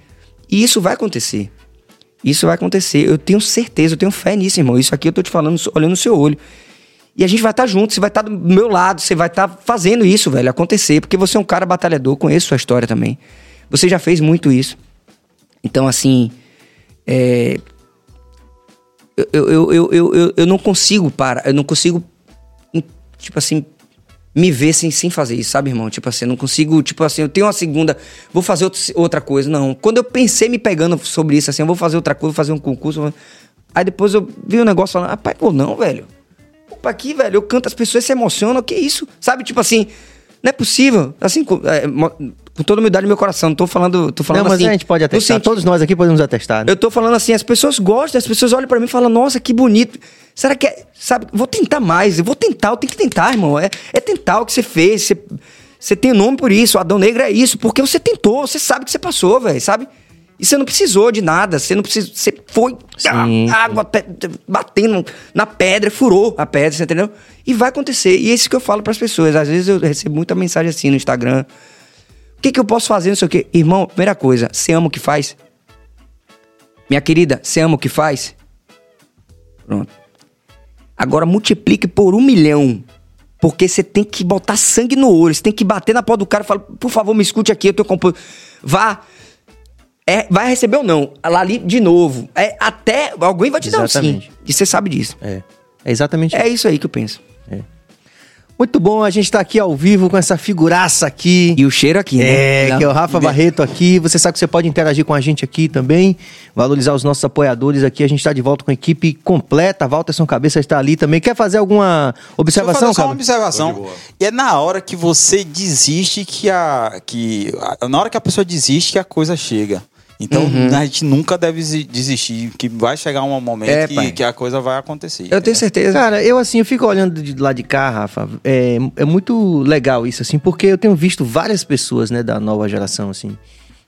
E isso vai acontecer. Isso vai acontecer. Eu tenho certeza, eu tenho fé nisso, irmão. Isso aqui eu tô te falando, olhando no seu olho. E a gente vai estar junto, você vai estar do meu lado, você vai estar fazendo isso, velho, acontecer. Porque você é um cara batalhador, conheço sua história também. Você já fez muito isso. Então, assim. É... Eu, eu, eu, eu, eu, não consigo parar, eu não consigo, tipo assim, me ver sem, sem fazer isso, sabe, irmão? Tipo assim, eu não consigo, tipo assim, eu tenho uma segunda, vou fazer outra coisa. Não. Quando eu pensei me pegando sobre isso, assim, eu vou fazer outra coisa, vou fazer um concurso. vou- Aí depois eu vi o negócio falando, rapaz, pô, não, velho. Opa, aqui, velho, eu canto, as pessoas se emocionam, que isso? Sabe, tipo assim, não é possível. Assim, com, toda humildade no meu coração, não tô falando, tô falando Não, mas assim. a gente pode atestar. Todos nós aqui podemos atestar. né? eu tô falando assim, as pessoas gostam, as pessoas olham pra mim e falam, nossa, que bonito. Será que é. Sabe, vou tentar mais, eu vou tentar, eu tenho que tentar, irmão. É, é tentar o que você fez. Você, você tem nome por isso, Adão Negro é isso, porque você tentou, você sabe que você passou, velho, sabe? E você não precisou de nada, você não precisou. Você foi. Sim, água batendo na pedra, furou a pedra, você entendeu? E vai acontecer. E é isso que eu falo pras pessoas. Às vezes eu recebo muita mensagem assim no Instagram. O que, que eu posso fazer, não sei o quê? Irmão, primeira coisa, você ama o que faz? Minha querida, você ama o que faz? Pronto. Agora multiplique por um milhão. Porque você tem que botar sangue no olho, você tem que bater na porta do cara e falar, por favor, me escute aqui, eu tô composto. Vá. É, vai receber ou não? Lá ali de novo. É, até alguém vai te dar um sim. Exatamente. E você sabe disso. É. É exatamente É isso aí que eu penso. Muito bom, a gente tá aqui ao vivo com essa figuraça aqui. E o cheiro aqui, né? É, que é o Rafa Barreto aqui. Você sabe que você pode interagir com a gente aqui também, valorizar os nossos apoiadores aqui. A gente está de volta com a equipe completa. Walterson Cabeça está ali também. Quer fazer alguma Deixa eu observação, fazer só uma observação. E é na hora que você desiste que a. Que, a- na hora que a pessoa desiste que a coisa chega. Então Uhum. a gente nunca deve desi- desistir, que vai chegar um momento É, que, que a coisa vai acontecer. Eu tenho certeza. Cara, eu assim, eu fico olhando de lá de cá, Rafa. É, é muito legal isso, assim, porque eu tenho visto várias pessoas, né, da nova geração, assim,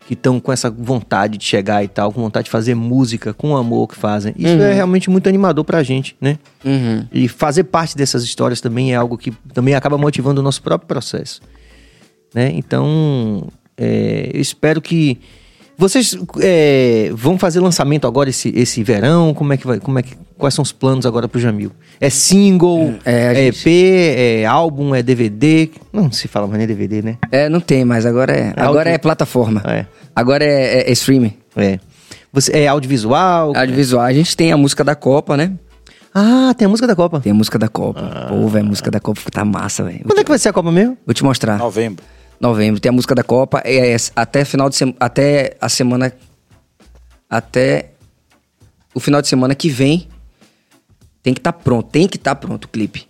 que estão com essa vontade de chegar e tal, com vontade de fazer música, com o amor que fazem. Isso é realmente muito animador pra gente, né? Uhum. E fazer parte dessas histórias também é algo que também acaba motivando o nosso próprio processo. Né? Então, é, eu espero que. Vocês é, vão fazer lançamento agora esse, esse verão? Como é que vai? Como é que, quais são os planos agora pro Jamil? É single? É, a É, gente- EP? É álbum? É DVD? Não se fala mais nem DVD, né? É, não tem mais. Agora é, É agora audio- é plataforma. É. Agora é, é- é streaming. É. Você, é audiovisual? Audiovisual. A gente tem a música da Copa, né? Ah, tem a música da Copa. Tem a música da Copa. Pô, velho, a música da Copa tá massa, velho. Quando é que vai ser a Copa mesmo? Vou te mostrar. Novembro. Novembro. Tem a música da Copa. É, é, até final de semana. Até a semana. Até o final de semana que vem. Tem que estar pronto. Tem que estar pronto o clipe.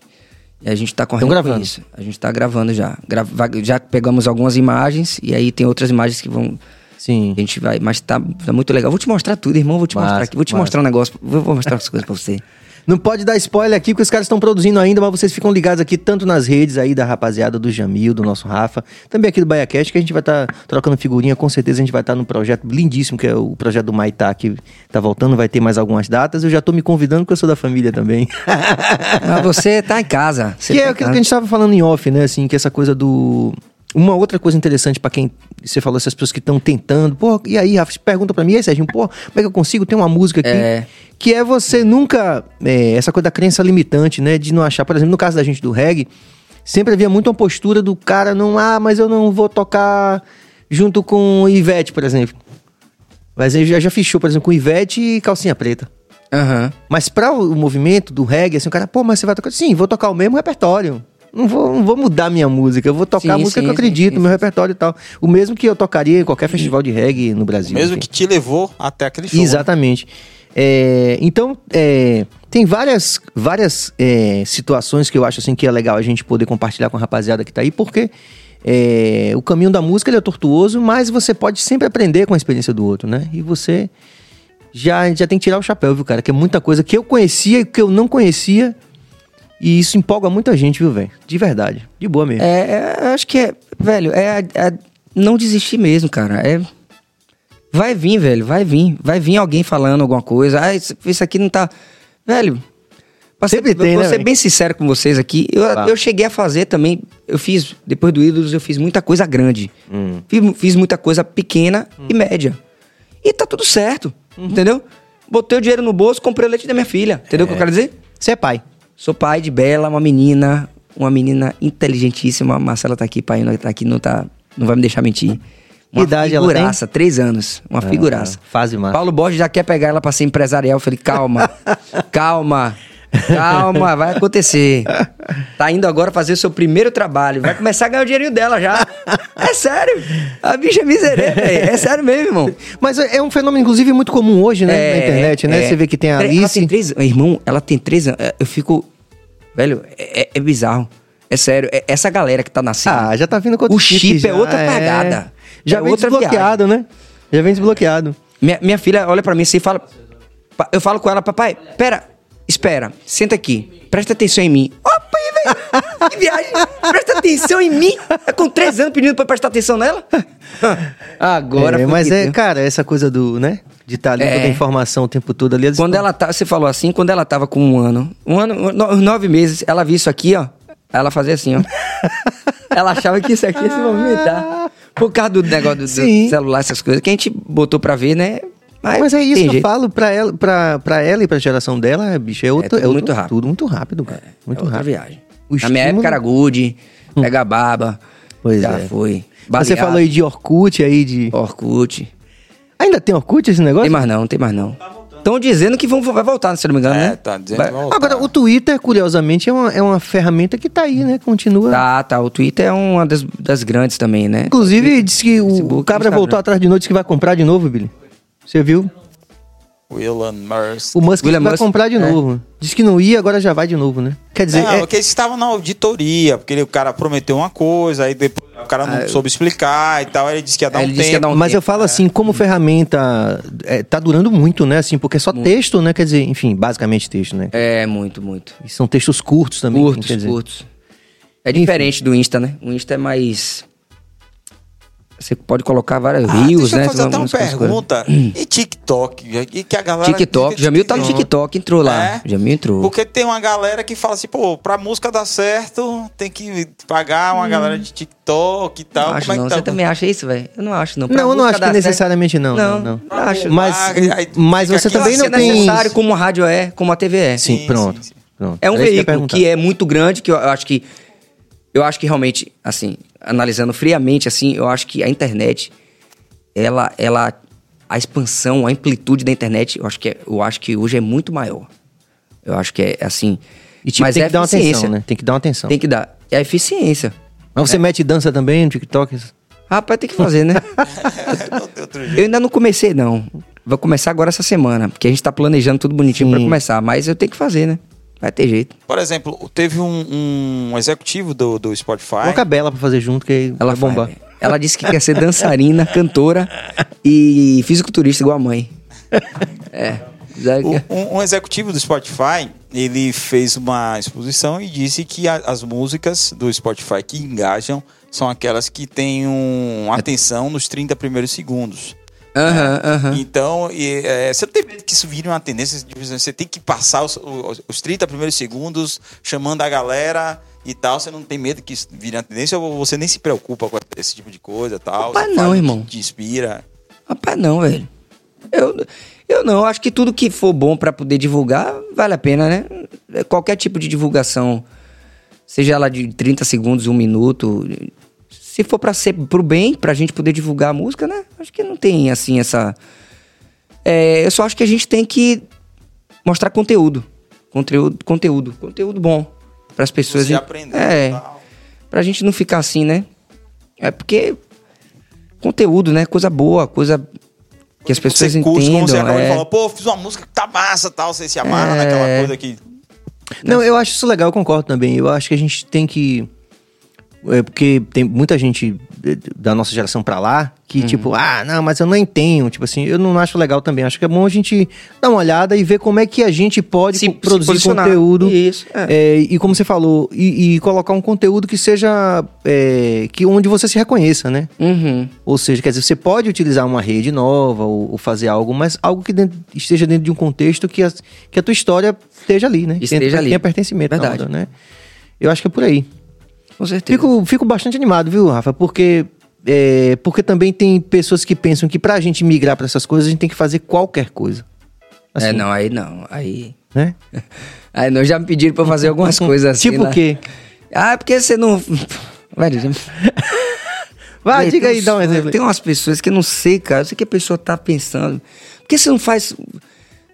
E a gente tá correndo com gravando? isso. A gente tá gravando já. Gra- vai- já pegamos algumas imagens. E aí tem outras imagens que vão. Sim. A gente vai. Mas tá, tá muito legal. Vou te mostrar tudo, irmão. Vou te mostrar aqui. Vou te mostrar um negócio. Vou, vou mostrar as coisas pra você. Não pode dar spoiler aqui, porque os caras estão produzindo ainda, mas vocês ficam ligados aqui, tanto nas redes aí da rapaziada do Jamil, do nosso Rafa, também aqui do BaiaCast, que a gente vai estar trocando figurinha, com certeza a gente vai estar no projeto lindíssimo, que é o projeto do Maitá, que tá voltando, vai ter mais algumas datas. Eu já tô me convidando, porque eu sou da família também. Mas você tá em casa. Você que tá é aquilo que a gente estava falando em off, né? Assim, que essa coisa do. Uma outra coisa interessante pra quem. Você falou, essas pessoas que estão tentando. Pô, e aí, Rafa, pergunta pra mim, e aí, Serginho, pô, como é que eu consigo? Tem uma música aqui. É. Que é você nunca. é, essa coisa da crença limitante, né? De não achar, por exemplo, no caso da gente do reggae, sempre havia muito uma postura do cara não, ah, mas eu não vou tocar junto com Ivete, por exemplo. Mas ele já, já fechou, por exemplo, com Ivete e calcinha preta. Aham. Mas para o movimento do reggae, assim, o cara, pô, mas você vai tocar. Sim, vou tocar o mesmo repertório. Não vou, não vou mudar minha música, eu vou tocar Sim, a música sim, que eu acredito, sim, meu repertório e tal. O mesmo que eu tocaria em qualquer festival de reggae no Brasil. Mesmo enfim. que te levou até aquele show. né? Exatamente. É, então, é, tem várias, várias é, situações que eu acho assim que é legal a gente poder compartilhar com a rapaziada que tá aí, porque é, o caminho da música ele é tortuoso, mas você pode sempre aprender com a experiência do outro, né? E você já, já tem que tirar o chapéu, viu, cara? Que é muita coisa que eu conhecia e que eu não conhecia. E isso empolga muita gente, viu, velho? De verdade. De boa mesmo. É, é, eu acho que é, velho, é, é não desistir mesmo, cara. É. Vai vir, velho, vai vir. Vai vir alguém falando alguma coisa. Ah, isso, isso aqui não tá. Velho. Pra ser, Sempre tem, vou né, ser bem sincero com vocês aqui. Eu, eu cheguei a fazer também. Eu fiz, depois do Ídolos, eu fiz muita coisa grande. Hum. Fiz, fiz muita coisa pequena e média. E tá tudo certo, Uhum. entendeu? Botei o dinheiro no bolso, comprei o leite da minha filha. Entendeu o que eu quero dizer? Você é pai. Sou pai de Bela, uma menina, uma menina inteligentíssima. A Marcela tá aqui, pai, não tá aqui, não tá, não vai me deixar mentir. Uma idade ela tem? figuraça, três anos, uma figuraça. fase massa. Paulo Borges já quer pegar ela pra ser empresarial. Eu falei, calma, calma, calma, vai acontecer. Tá indo agora fazer o seu primeiro trabalho, vai começar a ganhar o dinheirinho dela já. É sério, a bicha é miserê, velho, é sério mesmo, irmão. Mas é é um fenômeno, inclusive, muito comum hoje, né? na internet, né? é. Você vê que tem a Tre- Ela Alice. tem três Irmão, ela tem três anos. Eu fico. Velho, é, é- é bizarro. É sério. é- essa galera que tá nascendo. Ah, já tá vindo com O outro chip já, é outra pegada. Já É vem desbloqueado, né? Já vem desbloqueado. Minha, minha filha olha pra mim assim e fala. Eu falo com ela, papai, pera, espera, senta aqui, presta atenção em mim. Ó, pai, velho, que viagem, presta atenção em mim. É com três anos pedindo pra eu prestar atenção nela? Agora, É, foi mas que é, deu. cara, essa coisa do, né? De estar ali É. toda a informação o tempo todo ali. eles- Quando ela tá, você falou assim, quando ela tava com um ano, um ano, no- nove meses, ela viu isso aqui, ó. Ela fazia assim, ó. ela achava que isso aqui ia se movimentar. Por causa do negócio do, do celular, essas coisas, que a gente botou pra ver, né? Mas é isso que eu jeito. falo pra ela, pra, pra ela e pra geração dela, bicho, é, outro, tudo é outro- muito rápido. Tudo muito rápido, cara. muito é outra rápido. viagem. O Na minha época era good, pega a baba. Pois já é. foi. Mas Você Baleado, falou aí de Orkut aí, de... Orkut. Ainda tem Orkut esse negócio? Tem mais não, tem mais não. Estão dizendo que vão, vai voltar, se eu não me engano, É, né? tá dizendo Vai- que vai voltar. Agora, o Twitter, curiosamente, é uma, é uma ferramenta que tá aí, né? Continua. Tá, tá. O Twitter é uma das, das grandes também, né? Inclusive, disse que o, Facebook, o Cabra Instagram. voltou atrás de noite que vai comprar de novo, Billy. Você viu? Elon Musk. O Musk William vai Musk, comprar de é. novo. Disse que não ia, agora já vai de novo, né? Quer dizer, Não, é- porque eles estavam na auditoria, porque ele- o cara prometeu uma coisa, aí depois o cara não soube explicar e tal, aí ele disse que ia dar Aí um disse que ia tempo. dar um mas eu tempo, falo assim, como ferramenta, é, tá durando muito, né? Assim, porque é só texto, né? Quer dizer, enfim, basicamente texto, né? É, muito, muito. E são textos curtos também. Curtos, quer dizer. curtos. É diferente do Insta, né? O Insta é mais. Você pode colocar vários Ah, rios, deixa eu né? fazer até uma Umas coisas. pergunta. E TikTok? E que a galera... TikTok, Jamil tá no TikTok, entrou lá. É? Jamil entrou. Porque tem uma galera que fala assim, pô, pra música dar certo, tem que pagar uma galera de TikTok e tal. Não acho Como é não. que tá? Você também acha isso, velho? Eu não acho, não. Pra Não, eu não acho que certo- necessariamente não, não, Não, não. acho. Mas, mas fica você também não é tem... necessário como a rádio é, como a TV é. Sim, Sim, pronto. sim, sim. pronto. É um Era que veículo perguntar. que é muito grande, que eu acho que. Eu acho que realmente, assim, analisando friamente, assim, eu acho que a internet, ela, ela. A expansão, a amplitude da internet, eu acho que, é- eu acho que hoje é muito maior. Eu acho que é assim. E tipo, mas tem é que dar uma eficiência. atenção, né? Tem que dar uma atenção. Tem que dar. É a eficiência. Mas você mete dança também no TikTok? Rapaz, tem que fazer, né? eu ainda não comecei, não. Vou começar agora essa semana, porque a gente tá planejando tudo bonitinho pra Sim. começar. Mas eu tenho que fazer, né? Vai ter jeito. Por exemplo, teve um, um executivo do, do Spotify. Coloca a Bela pra fazer junto, que Ela vai bombar. faz. Ela disse que quer ser dançarina, cantora e fisiculturista igual a mãe. É. Um, um executivo do Spotify, ele fez uma exposição e disse que a- as músicas do Spotify que engajam são aquelas que têm um, atenção nos 30 primeiros segundos. Aham. Então, e, é, você não tem medo que isso vire uma tendência? de Você tem que passar os, os, os 30 primeiros segundos chamando a galera e tal. Você não tem medo que isso vire uma tendência ou você nem se preocupa com esse tipo de coisa e tal? Rapaz, não, irmão. Te inspira. Rapaz, não, velho. Eu, eu não, acho que tudo que for bom pra poder divulgar, vale a pena, né? Qualquer tipo de divulgação, seja ela de 30 segundos, um minuto, se for pra ser pro bem, pra gente poder divulgar a música, né? Acho que não tem, assim, essa... É, eu só acho que a gente tem que mostrar conteúdo. Conteúdo, conteúdo, conteúdo bom para as pessoas. Você en- aprender É, tal. pra gente não ficar assim, né? É porque conteúdo, né? Coisa boa, coisa que as pessoas você curte, entendam. como você acabou de é. falar, pô, fiz uma música que tá massa tal, você se amarra naquela coisa que. Não, eu acho isso legal, eu concordo também. Eu acho que a gente tem que. É porque tem muita gente eh, da nossa geração pra lá que, Uhum. tipo, ah, não, mas eu nem tenho. Tipo assim, eu não acho legal também. Acho que é bom a gente dar uma olhada e ver como é que a gente pode Se- se produzir posicionar. conteúdo. Isso, é. É, e como você falou, e, e colocar um conteúdo que seja. é, que onde você se reconheça, né? Uhum. Ou seja, quer dizer, você pode utilizar uma rede nova ou, ou fazer algo, mas algo que dentro- esteja dentro de um contexto que a, que a tua história esteja ali, né? Esteja tenha, ali. Tenha pertencimento Verdade. onda, né? Eu acho que é por aí. Com certeza. Fico, fico bastante animado, viu, Rafa? Porque, é, porque também tem pessoas que pensam que pra gente migrar pra essas coisas, a gente tem que fazer qualquer coisa. É, Assim, não, aí não. Aí. Né? Aí não, já me pediram pra fazer algumas coisas assim. Tipo o quê? Ah, é porque você não. Velho, já... Vai, Véi, diga aí, uns- dá um exemplo. aí. Tem umas pessoas que eu não sei, cara. Eu sei que a pessoa tá pensando. Por que você não faz.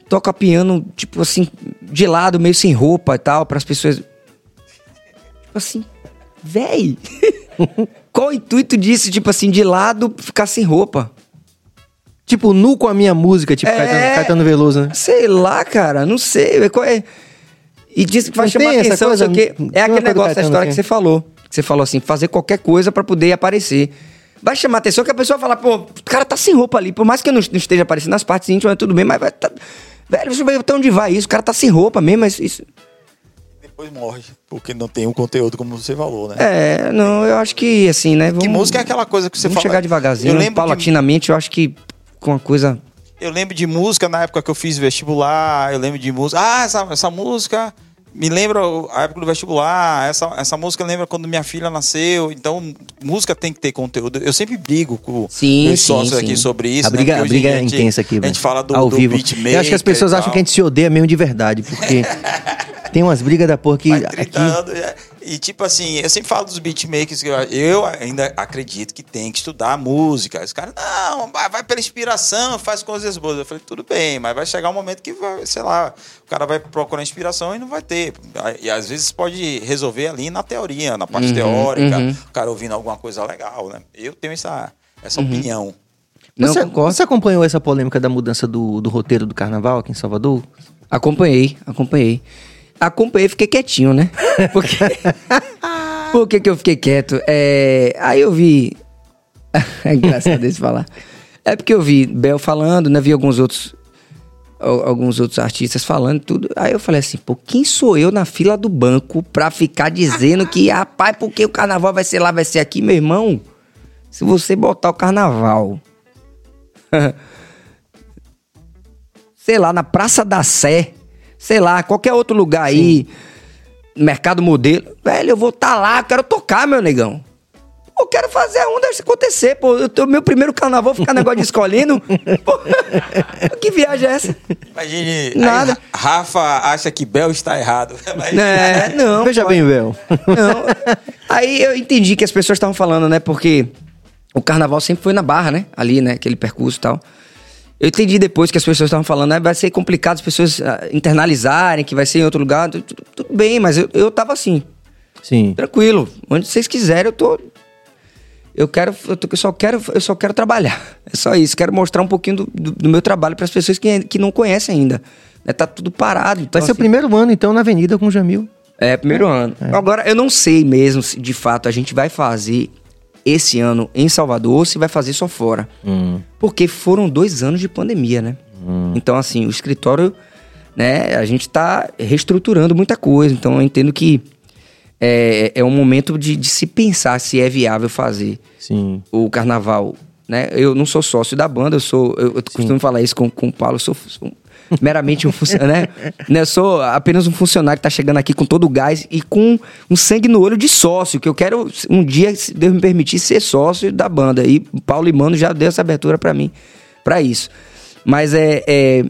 Toca piano, tipo assim, de lado, meio sem roupa e tal, para as pessoas. Tipo assim, véi. Qual o intuito disso? Tipo assim, de lado, ficar sem roupa? Tipo, nu com a minha música, tipo É. Caetano, Caetano Veloso, né? Sei lá, cara, não sei. Qual é? E diz que vai chamar atenção, coisa? não sei o quê. Não É aquele negócio da história que assim? você falou. Que você falou assim, fazer qualquer coisa pra poder aparecer. Vai chamar atenção que a pessoa fala, pô, o cara tá sem roupa ali. Por mais que eu não esteja aparecendo nas partes íntimas, tudo bem, mas vai. Tá... Velho, deixa eu ver até onde vai isso. O cara tá sem roupa mesmo, mas isso. Depois morre, porque não tem o conteúdo como você falou, né? É, não, eu acho que assim, né? Vamos, Que música é aquela coisa que você vamos fala. chegar devagarzinho, Eu lembro, de, paulatinamente, eu acho que com uma coisa. eu lembro de música na época que eu fiz vestibular, eu lembro de música. Ah, essa, essa música me lembra a época do vestibular, essa, essa música lembra quando minha filha nasceu. Então, música tem que ter conteúdo. Eu sempre brigo com Sim, sim, sócios sim. aqui sobre isso. a briga, né? a briga é a gente- intensa aqui, A velho. gente fala do, Ao do vivo. Eu acho que as pessoas acham que a gente se odeia mesmo de verdade, porque tem umas brigas da porra que aqui... é. E tipo assim, eu sempre falo dos beatmakers que eu, eu ainda acredito que tem que estudar música. Os caras, não, vai, pela inspiração, faz coisas boas. Eu falei, tudo bem, mas vai chegar um momento que, vai, sei lá, o cara vai procurar inspiração e não vai ter. E às vezes pode resolver ali na teoria, na parte Uhum, teórica, uhum. o cara ouvindo alguma coisa legal, né? Eu tenho essa, essa opinião. Não, você, você acompanhou essa polêmica da mudança do, do roteiro do carnaval aqui em Salvador? Acompanhei, acompanhei. Acompanhei, fiquei quietinho, né? Porque... Por que, que eu fiquei quieto? É... Aí eu vi. é engraçado isso falar. É porque eu vi Bel falando, né? Vi alguns outros. al- Alguns outros artistas falando tudo. Aí eu falei assim, pô, quem sou eu na fila do banco pra ficar dizendo que, rapaz, porque o carnaval vai ser lá, vai ser aqui, meu irmão? Se você botar o carnaval sei lá, na Praça da Sé, sei lá, qualquer outro lugar aí, Mercado Modelo, velho, eu vou estar lá, eu quero tocar, meu negão. Eu quero fazer a onda acontecer, pô. Eu tô, meu primeiro carnaval ficar negócio de escolhendo. Pô, que viagem é essa? Imagine, Nada. aí, Rafa acha que Bel está errado. Imagine. É, não. Veja pô. bem, Vel. Não. Aí eu entendi que as pessoas estavam falando, né? Porque o carnaval sempre foi na barra, né? Ali, né? Aquele percurso e tal. Eu entendi depois que as pessoas estavam falando, né? Vai ser complicado as pessoas ah, internalizarem, que vai ser em outro lugar. Tudo, tudo- bem, mas eu, eu tava assim, Sim. tranquilo. Onde vocês quiserem, eu tô. Eu quero. Eu, tô- eu só quero. Eu só quero trabalhar. É só isso. Quero mostrar um pouquinho do, do- do meu trabalho para as pessoas que, que não conhecem ainda. Né, Tá tudo parado. Então, Vai ser o assim, primeiro ano, então, na Avenida com o Jamil. é, primeiro ano. Agora, eu não sei mesmo se de fato a gente vai fazer esse ano em Salvador ou se vai fazer só fora. Porque foram dois anos de pandemia, né? Então, assim, o escritório, né, a gente tá reestruturando muita coisa. Então, eu entendo que é, é um momento de, de se pensar se é viável fazer Sim. o carnaval, né? Eu não sou sócio da banda, eu sou. Eu, eu costumo falar isso com, com o Paulo, eu sou, sou meramente um funcionário, né? Né, Eu sou apenas um funcionário que tá chegando aqui com todo o gás e com um sangue no olho de sócio, que eu quero um dia, se Deus me permitir, ser sócio da banda. E Paulo e Mano já deu essa abertura pra mim, pra isso. Mas é. é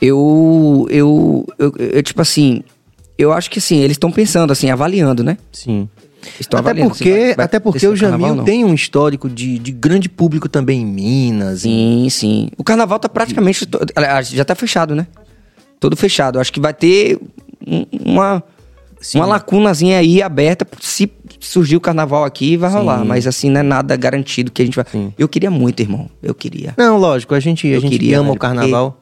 eu, eu, eu, eu, tipo assim, eu acho que assim, eles estão pensando, assim, avaliando, né? Sim. Estão Até porque, vai- vai até porque o carnaval Jamil tem um histórico de, de grande público também em Minas. Sim, sim. O carnaval tá praticamente. Já tá fechado, né? todo fechado. Acho que vai ter um- uma, uma lacunazinha aí aberta. Se surgir o carnaval aqui, vai rolar. Mas assim, não é nada garantido que a gente vai. Eu queria muito, irmão. Eu queria. Não, lógico, a gente, a Eu gente queria, ama o carnaval.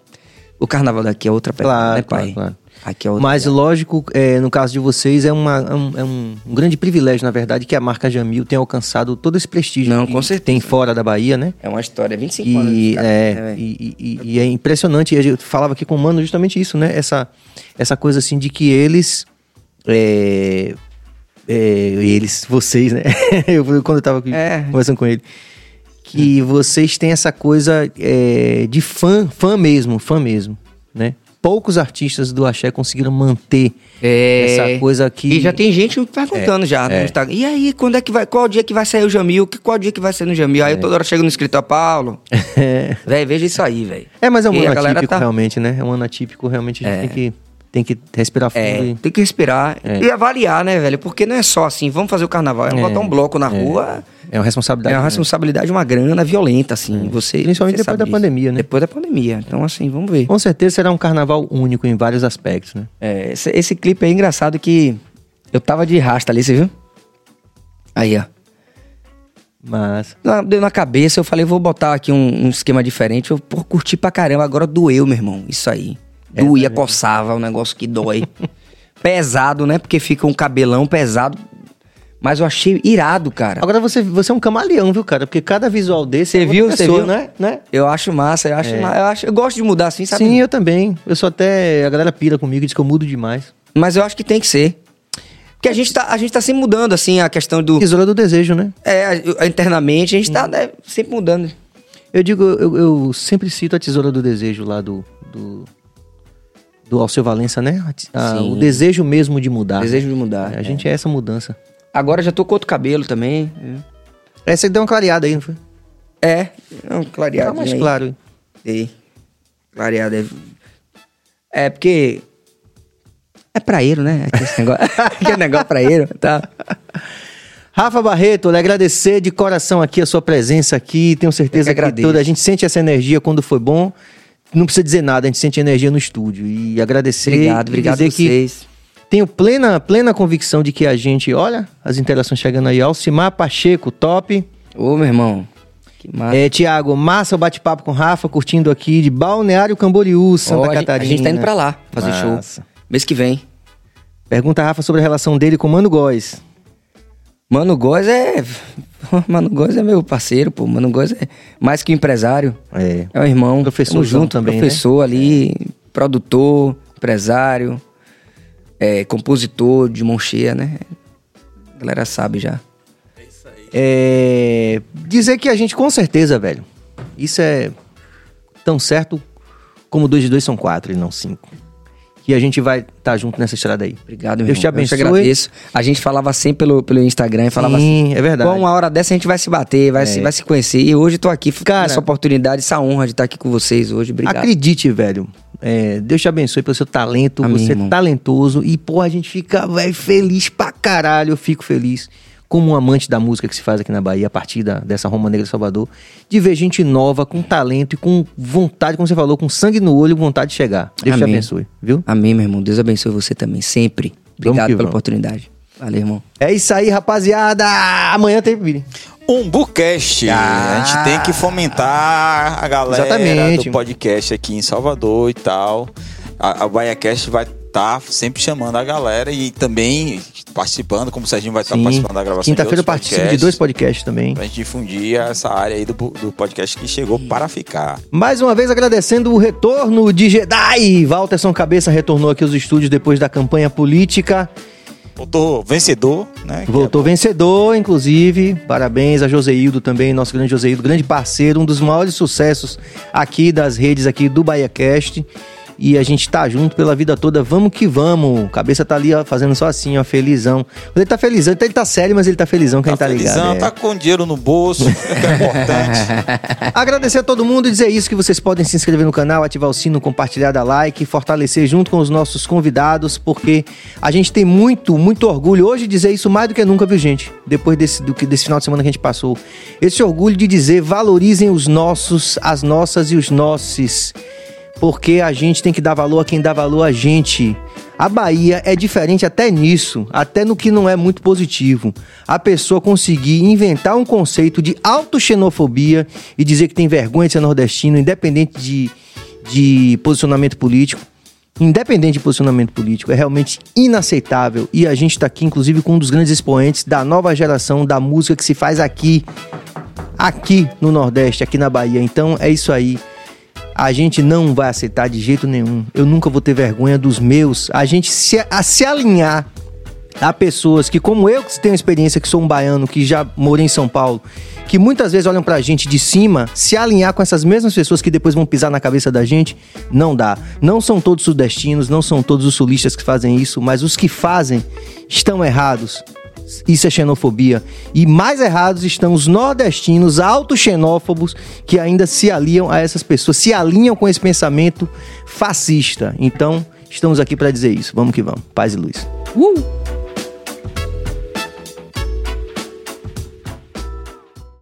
O carnaval daqui é outra pegada, Claro, né, pai? claro, claro. Aqui é outra Mas pegada. lógico, é, no caso de vocês, é, uma, é um, é um- um grande privilégio, na verdade, que a marca Jamil tenha alcançado todo esse prestígio Não, com certeza. tem fora da Bahia, né? É uma história, 25 anos. E cara, é, né, e, e- e é impressionante. Eu falava aqui com o Mano justamente isso, né? Essa, essa coisa assim de que eles. é, é, eles, vocês, né? eu, quando eu tava É. conversando com ele. Que vocês têm essa coisa é, de fã, fã mesmo, fã mesmo, né? Poucos artistas do Axé conseguiram manter É. essa coisa aqui. E já tem gente perguntando já no é. Instagram. E aí, quando é que vai. Qual dia que vai sair o Jamil? Que- Qual dia que vai sair no Jamil? Aí eu toda hora chego no escritório, Paulo. É. Véi, veja isso aí, velho. É, mas é um E ano atípico, tá- realmente, né? É um ano atípico, realmente a gente É. tem, que, tem que respirar fundo. É, e- tem que respirar É. e avaliar, né, velho? Porque não é só assim, vamos fazer o carnaval, é, É. botar um bloco na rua. É uma responsabilidade. É uma né? responsabilidade, uma grana violenta, assim. Você, Principalmente você depois da disso. pandemia, né? Depois da pandemia. Então, assim, vamos ver. Com certeza será um carnaval único em vários aspectos, né? É, esse, esse clipe é engraçado que eu tava de rasta ali, você viu? Aí, ó. Mas. Na- Deu na cabeça, eu falei, vou botar aqui um, um esquema diferente. Eu pô, curti pra caramba. Agora doeu, meu irmão. Isso aí. É, Doía, coçava, um negócio que dói. pesado, né? Porque fica um cabelão pesado. Mas eu achei irado, cara. Agora você, você é um camaleão, viu, cara? Porque cada visual desse Você é viu? Você pessoa, viu? né? né? Eu acho massa, eu acho, ma- eu acho, eu gosto de mudar assim, sabe? Sim, eu também. Eu sou até. A galera pira comigo e diz que eu mudo demais. Mas eu acho que tem que ser. Porque a gente tá, a gente tá sempre mudando, assim, a questão do. Tesoura do desejo, né? É, internamente, a gente tá né, sempre mudando. Eu digo, eu, eu sempre cito a tesoura do desejo lá do. do... Do Alceu Valença, né? A o desejo mesmo de mudar. Desejo de mudar. A é. gente é essa mudança. Agora já tô com outro cabelo também. Essa deu uma clareada aí, não foi? É, é um clareado. Tá mais claro. Ei, clareado. É, é porque. É praeiro, né? Esse negócio, Aquele negócio praeiro, tá? Rafa Barreto, lhe agradecer de coração aqui a sua presença aqui. Tenho certeza Eu que, que toda a gente sente essa energia quando foi bom. Não precisa dizer nada, a gente sente energia no estúdio. E agradecer. Obrigado, e obrigado a que vocês. tenho plena, plena convicção de que a gente, olha, as interações chegando aí. Alcimar Pacheco, top. Ô, meu irmão. Que massa. É, Tiago, massa o bate-papo com Rafa, curtindo aqui de Balneário Camboriú, Santa Ó, a Catarina. A gente tá indo pra lá fazer Massa. show. Mês que vem. Pergunta a Rafa sobre a relação dele com Mano Góes. Mano Góes é. Mano Góes é meu parceiro, pô. Mano Góes é mais que um empresário. É. É um irmão. Professorzão Tamo junto, também, né? professor ali, produtor, empresário, é, compositor de mão cheia, né? A galera sabe já. É, dizer que a gente, com certeza, velho, isso é tão certo como dois de dois são quatro e não cinco. Que a gente vai estar junto nessa estrada aí. Obrigado, meu Deus te irmão. Eu te abençoe. agradeço. A gente falava sempre pelo, pelo Instagram, falava Sim, assim. é verdade. Pô, uma hora dessa a gente vai se bater, vai, se, vai se conhecer. E hoje eu tô aqui, Cara- cara, essa oportunidade, essa honra de estar aqui com vocês hoje. Obrigado. Acredite, velho. É, Deus te abençoe pelo seu talento. Amém, você é irmão. talentoso. E, pô, a gente fica, velho, feliz pra caralho. Eu fico feliz, como um amante da música que se faz aqui na Bahia, a partir da- dessa Roma Negra de Salvador, de ver gente nova, com talento e com vontade, como você falou, com sangue no olho e vontade de chegar. Deus te Amém. abençoe, viu? Amém, meu irmão. Deus abençoe você também, sempre. Obrigado pela vamos. oportunidade. Valeu, irmão. É isso aí, rapaziada. Amanhã tem. Umbucast. Ah. a gente tem que fomentar a galera Exatamente. do podcast aqui em Salvador e tal. A, a BaiaCast vai estar sempre chamando a galera e também participando, como o Serginho vai estar Sim. participando da gravação Quinta-feira eu de participo de podcasts, dois podcasts também. Pra gente difundir essa área aí do, do podcast que chegou para ficar. Mais uma vez agradecendo o retorno de Jedi. Walterson Cabeça retornou aqui aos estúdios depois da campanha política. Voltou vencedor, né? Voltou vencedor, inclusive. Parabéns a Joseildo também, nosso grande Joseildo, grande parceiro, um dos maiores sucessos aqui das redes aqui do BahiaCast. E a gente tá junto pela vida toda, vamos que vamos. Cabeça tá ali, ó, fazendo só assim, ó, felizão. Ele tá felizão, então ele tá sério, mas ele tá felizão, quem tá, ligado. felizão, é. tá com dinheiro no bolso, que é importante. Agradecer a todo mundo e dizer isso que vocês podem se inscrever no canal, ativar o sino, compartilhar, dar like, fortalecer junto com os nossos convidados, porque a gente tem muito, muito orgulho hoje de dizer isso mais do que nunca, viu, gente? Depois desse, do que, desse final de semana que a gente passou. Esse orgulho de dizer valorizem os nossos, as nossas e os nossos. Porque a gente tem que dar valor a quem dá valor a gente. A Bahia é diferente até nisso, até no que não é muito positivo. A pessoa conseguir inventar um conceito de autoxenofobia e dizer que tem vergonha de ser nordestino, independente de, de posicionamento político. Independente de posicionamento político, é realmente inaceitável. E a gente está aqui, inclusive, com um dos grandes expoentes da nova geração da música que se faz aqui, aqui no Nordeste, aqui na Bahia. Então é isso aí. A gente não vai aceitar de jeito nenhum. Eu nunca vou ter vergonha dos meus. A gente se, a se alinhar a pessoas que, como eu, que tenho experiência, que sou um baiano, que já morei em São Paulo, que muitas vezes olham pra gente de cima, se alinhar com essas mesmas pessoas que depois vão pisar na cabeça da gente, não dá. Não são todos sudestinos, não são todos os sulistas que fazem isso, mas os que fazem estão errados. Isso é xenofobia. E mais errados estão os nordestinos autoxenófobos que ainda se aliam a essas pessoas, se alinham com esse pensamento fascista. Então, estamos aqui para dizer isso. Vamos que vamos. Paz e luz. Uh!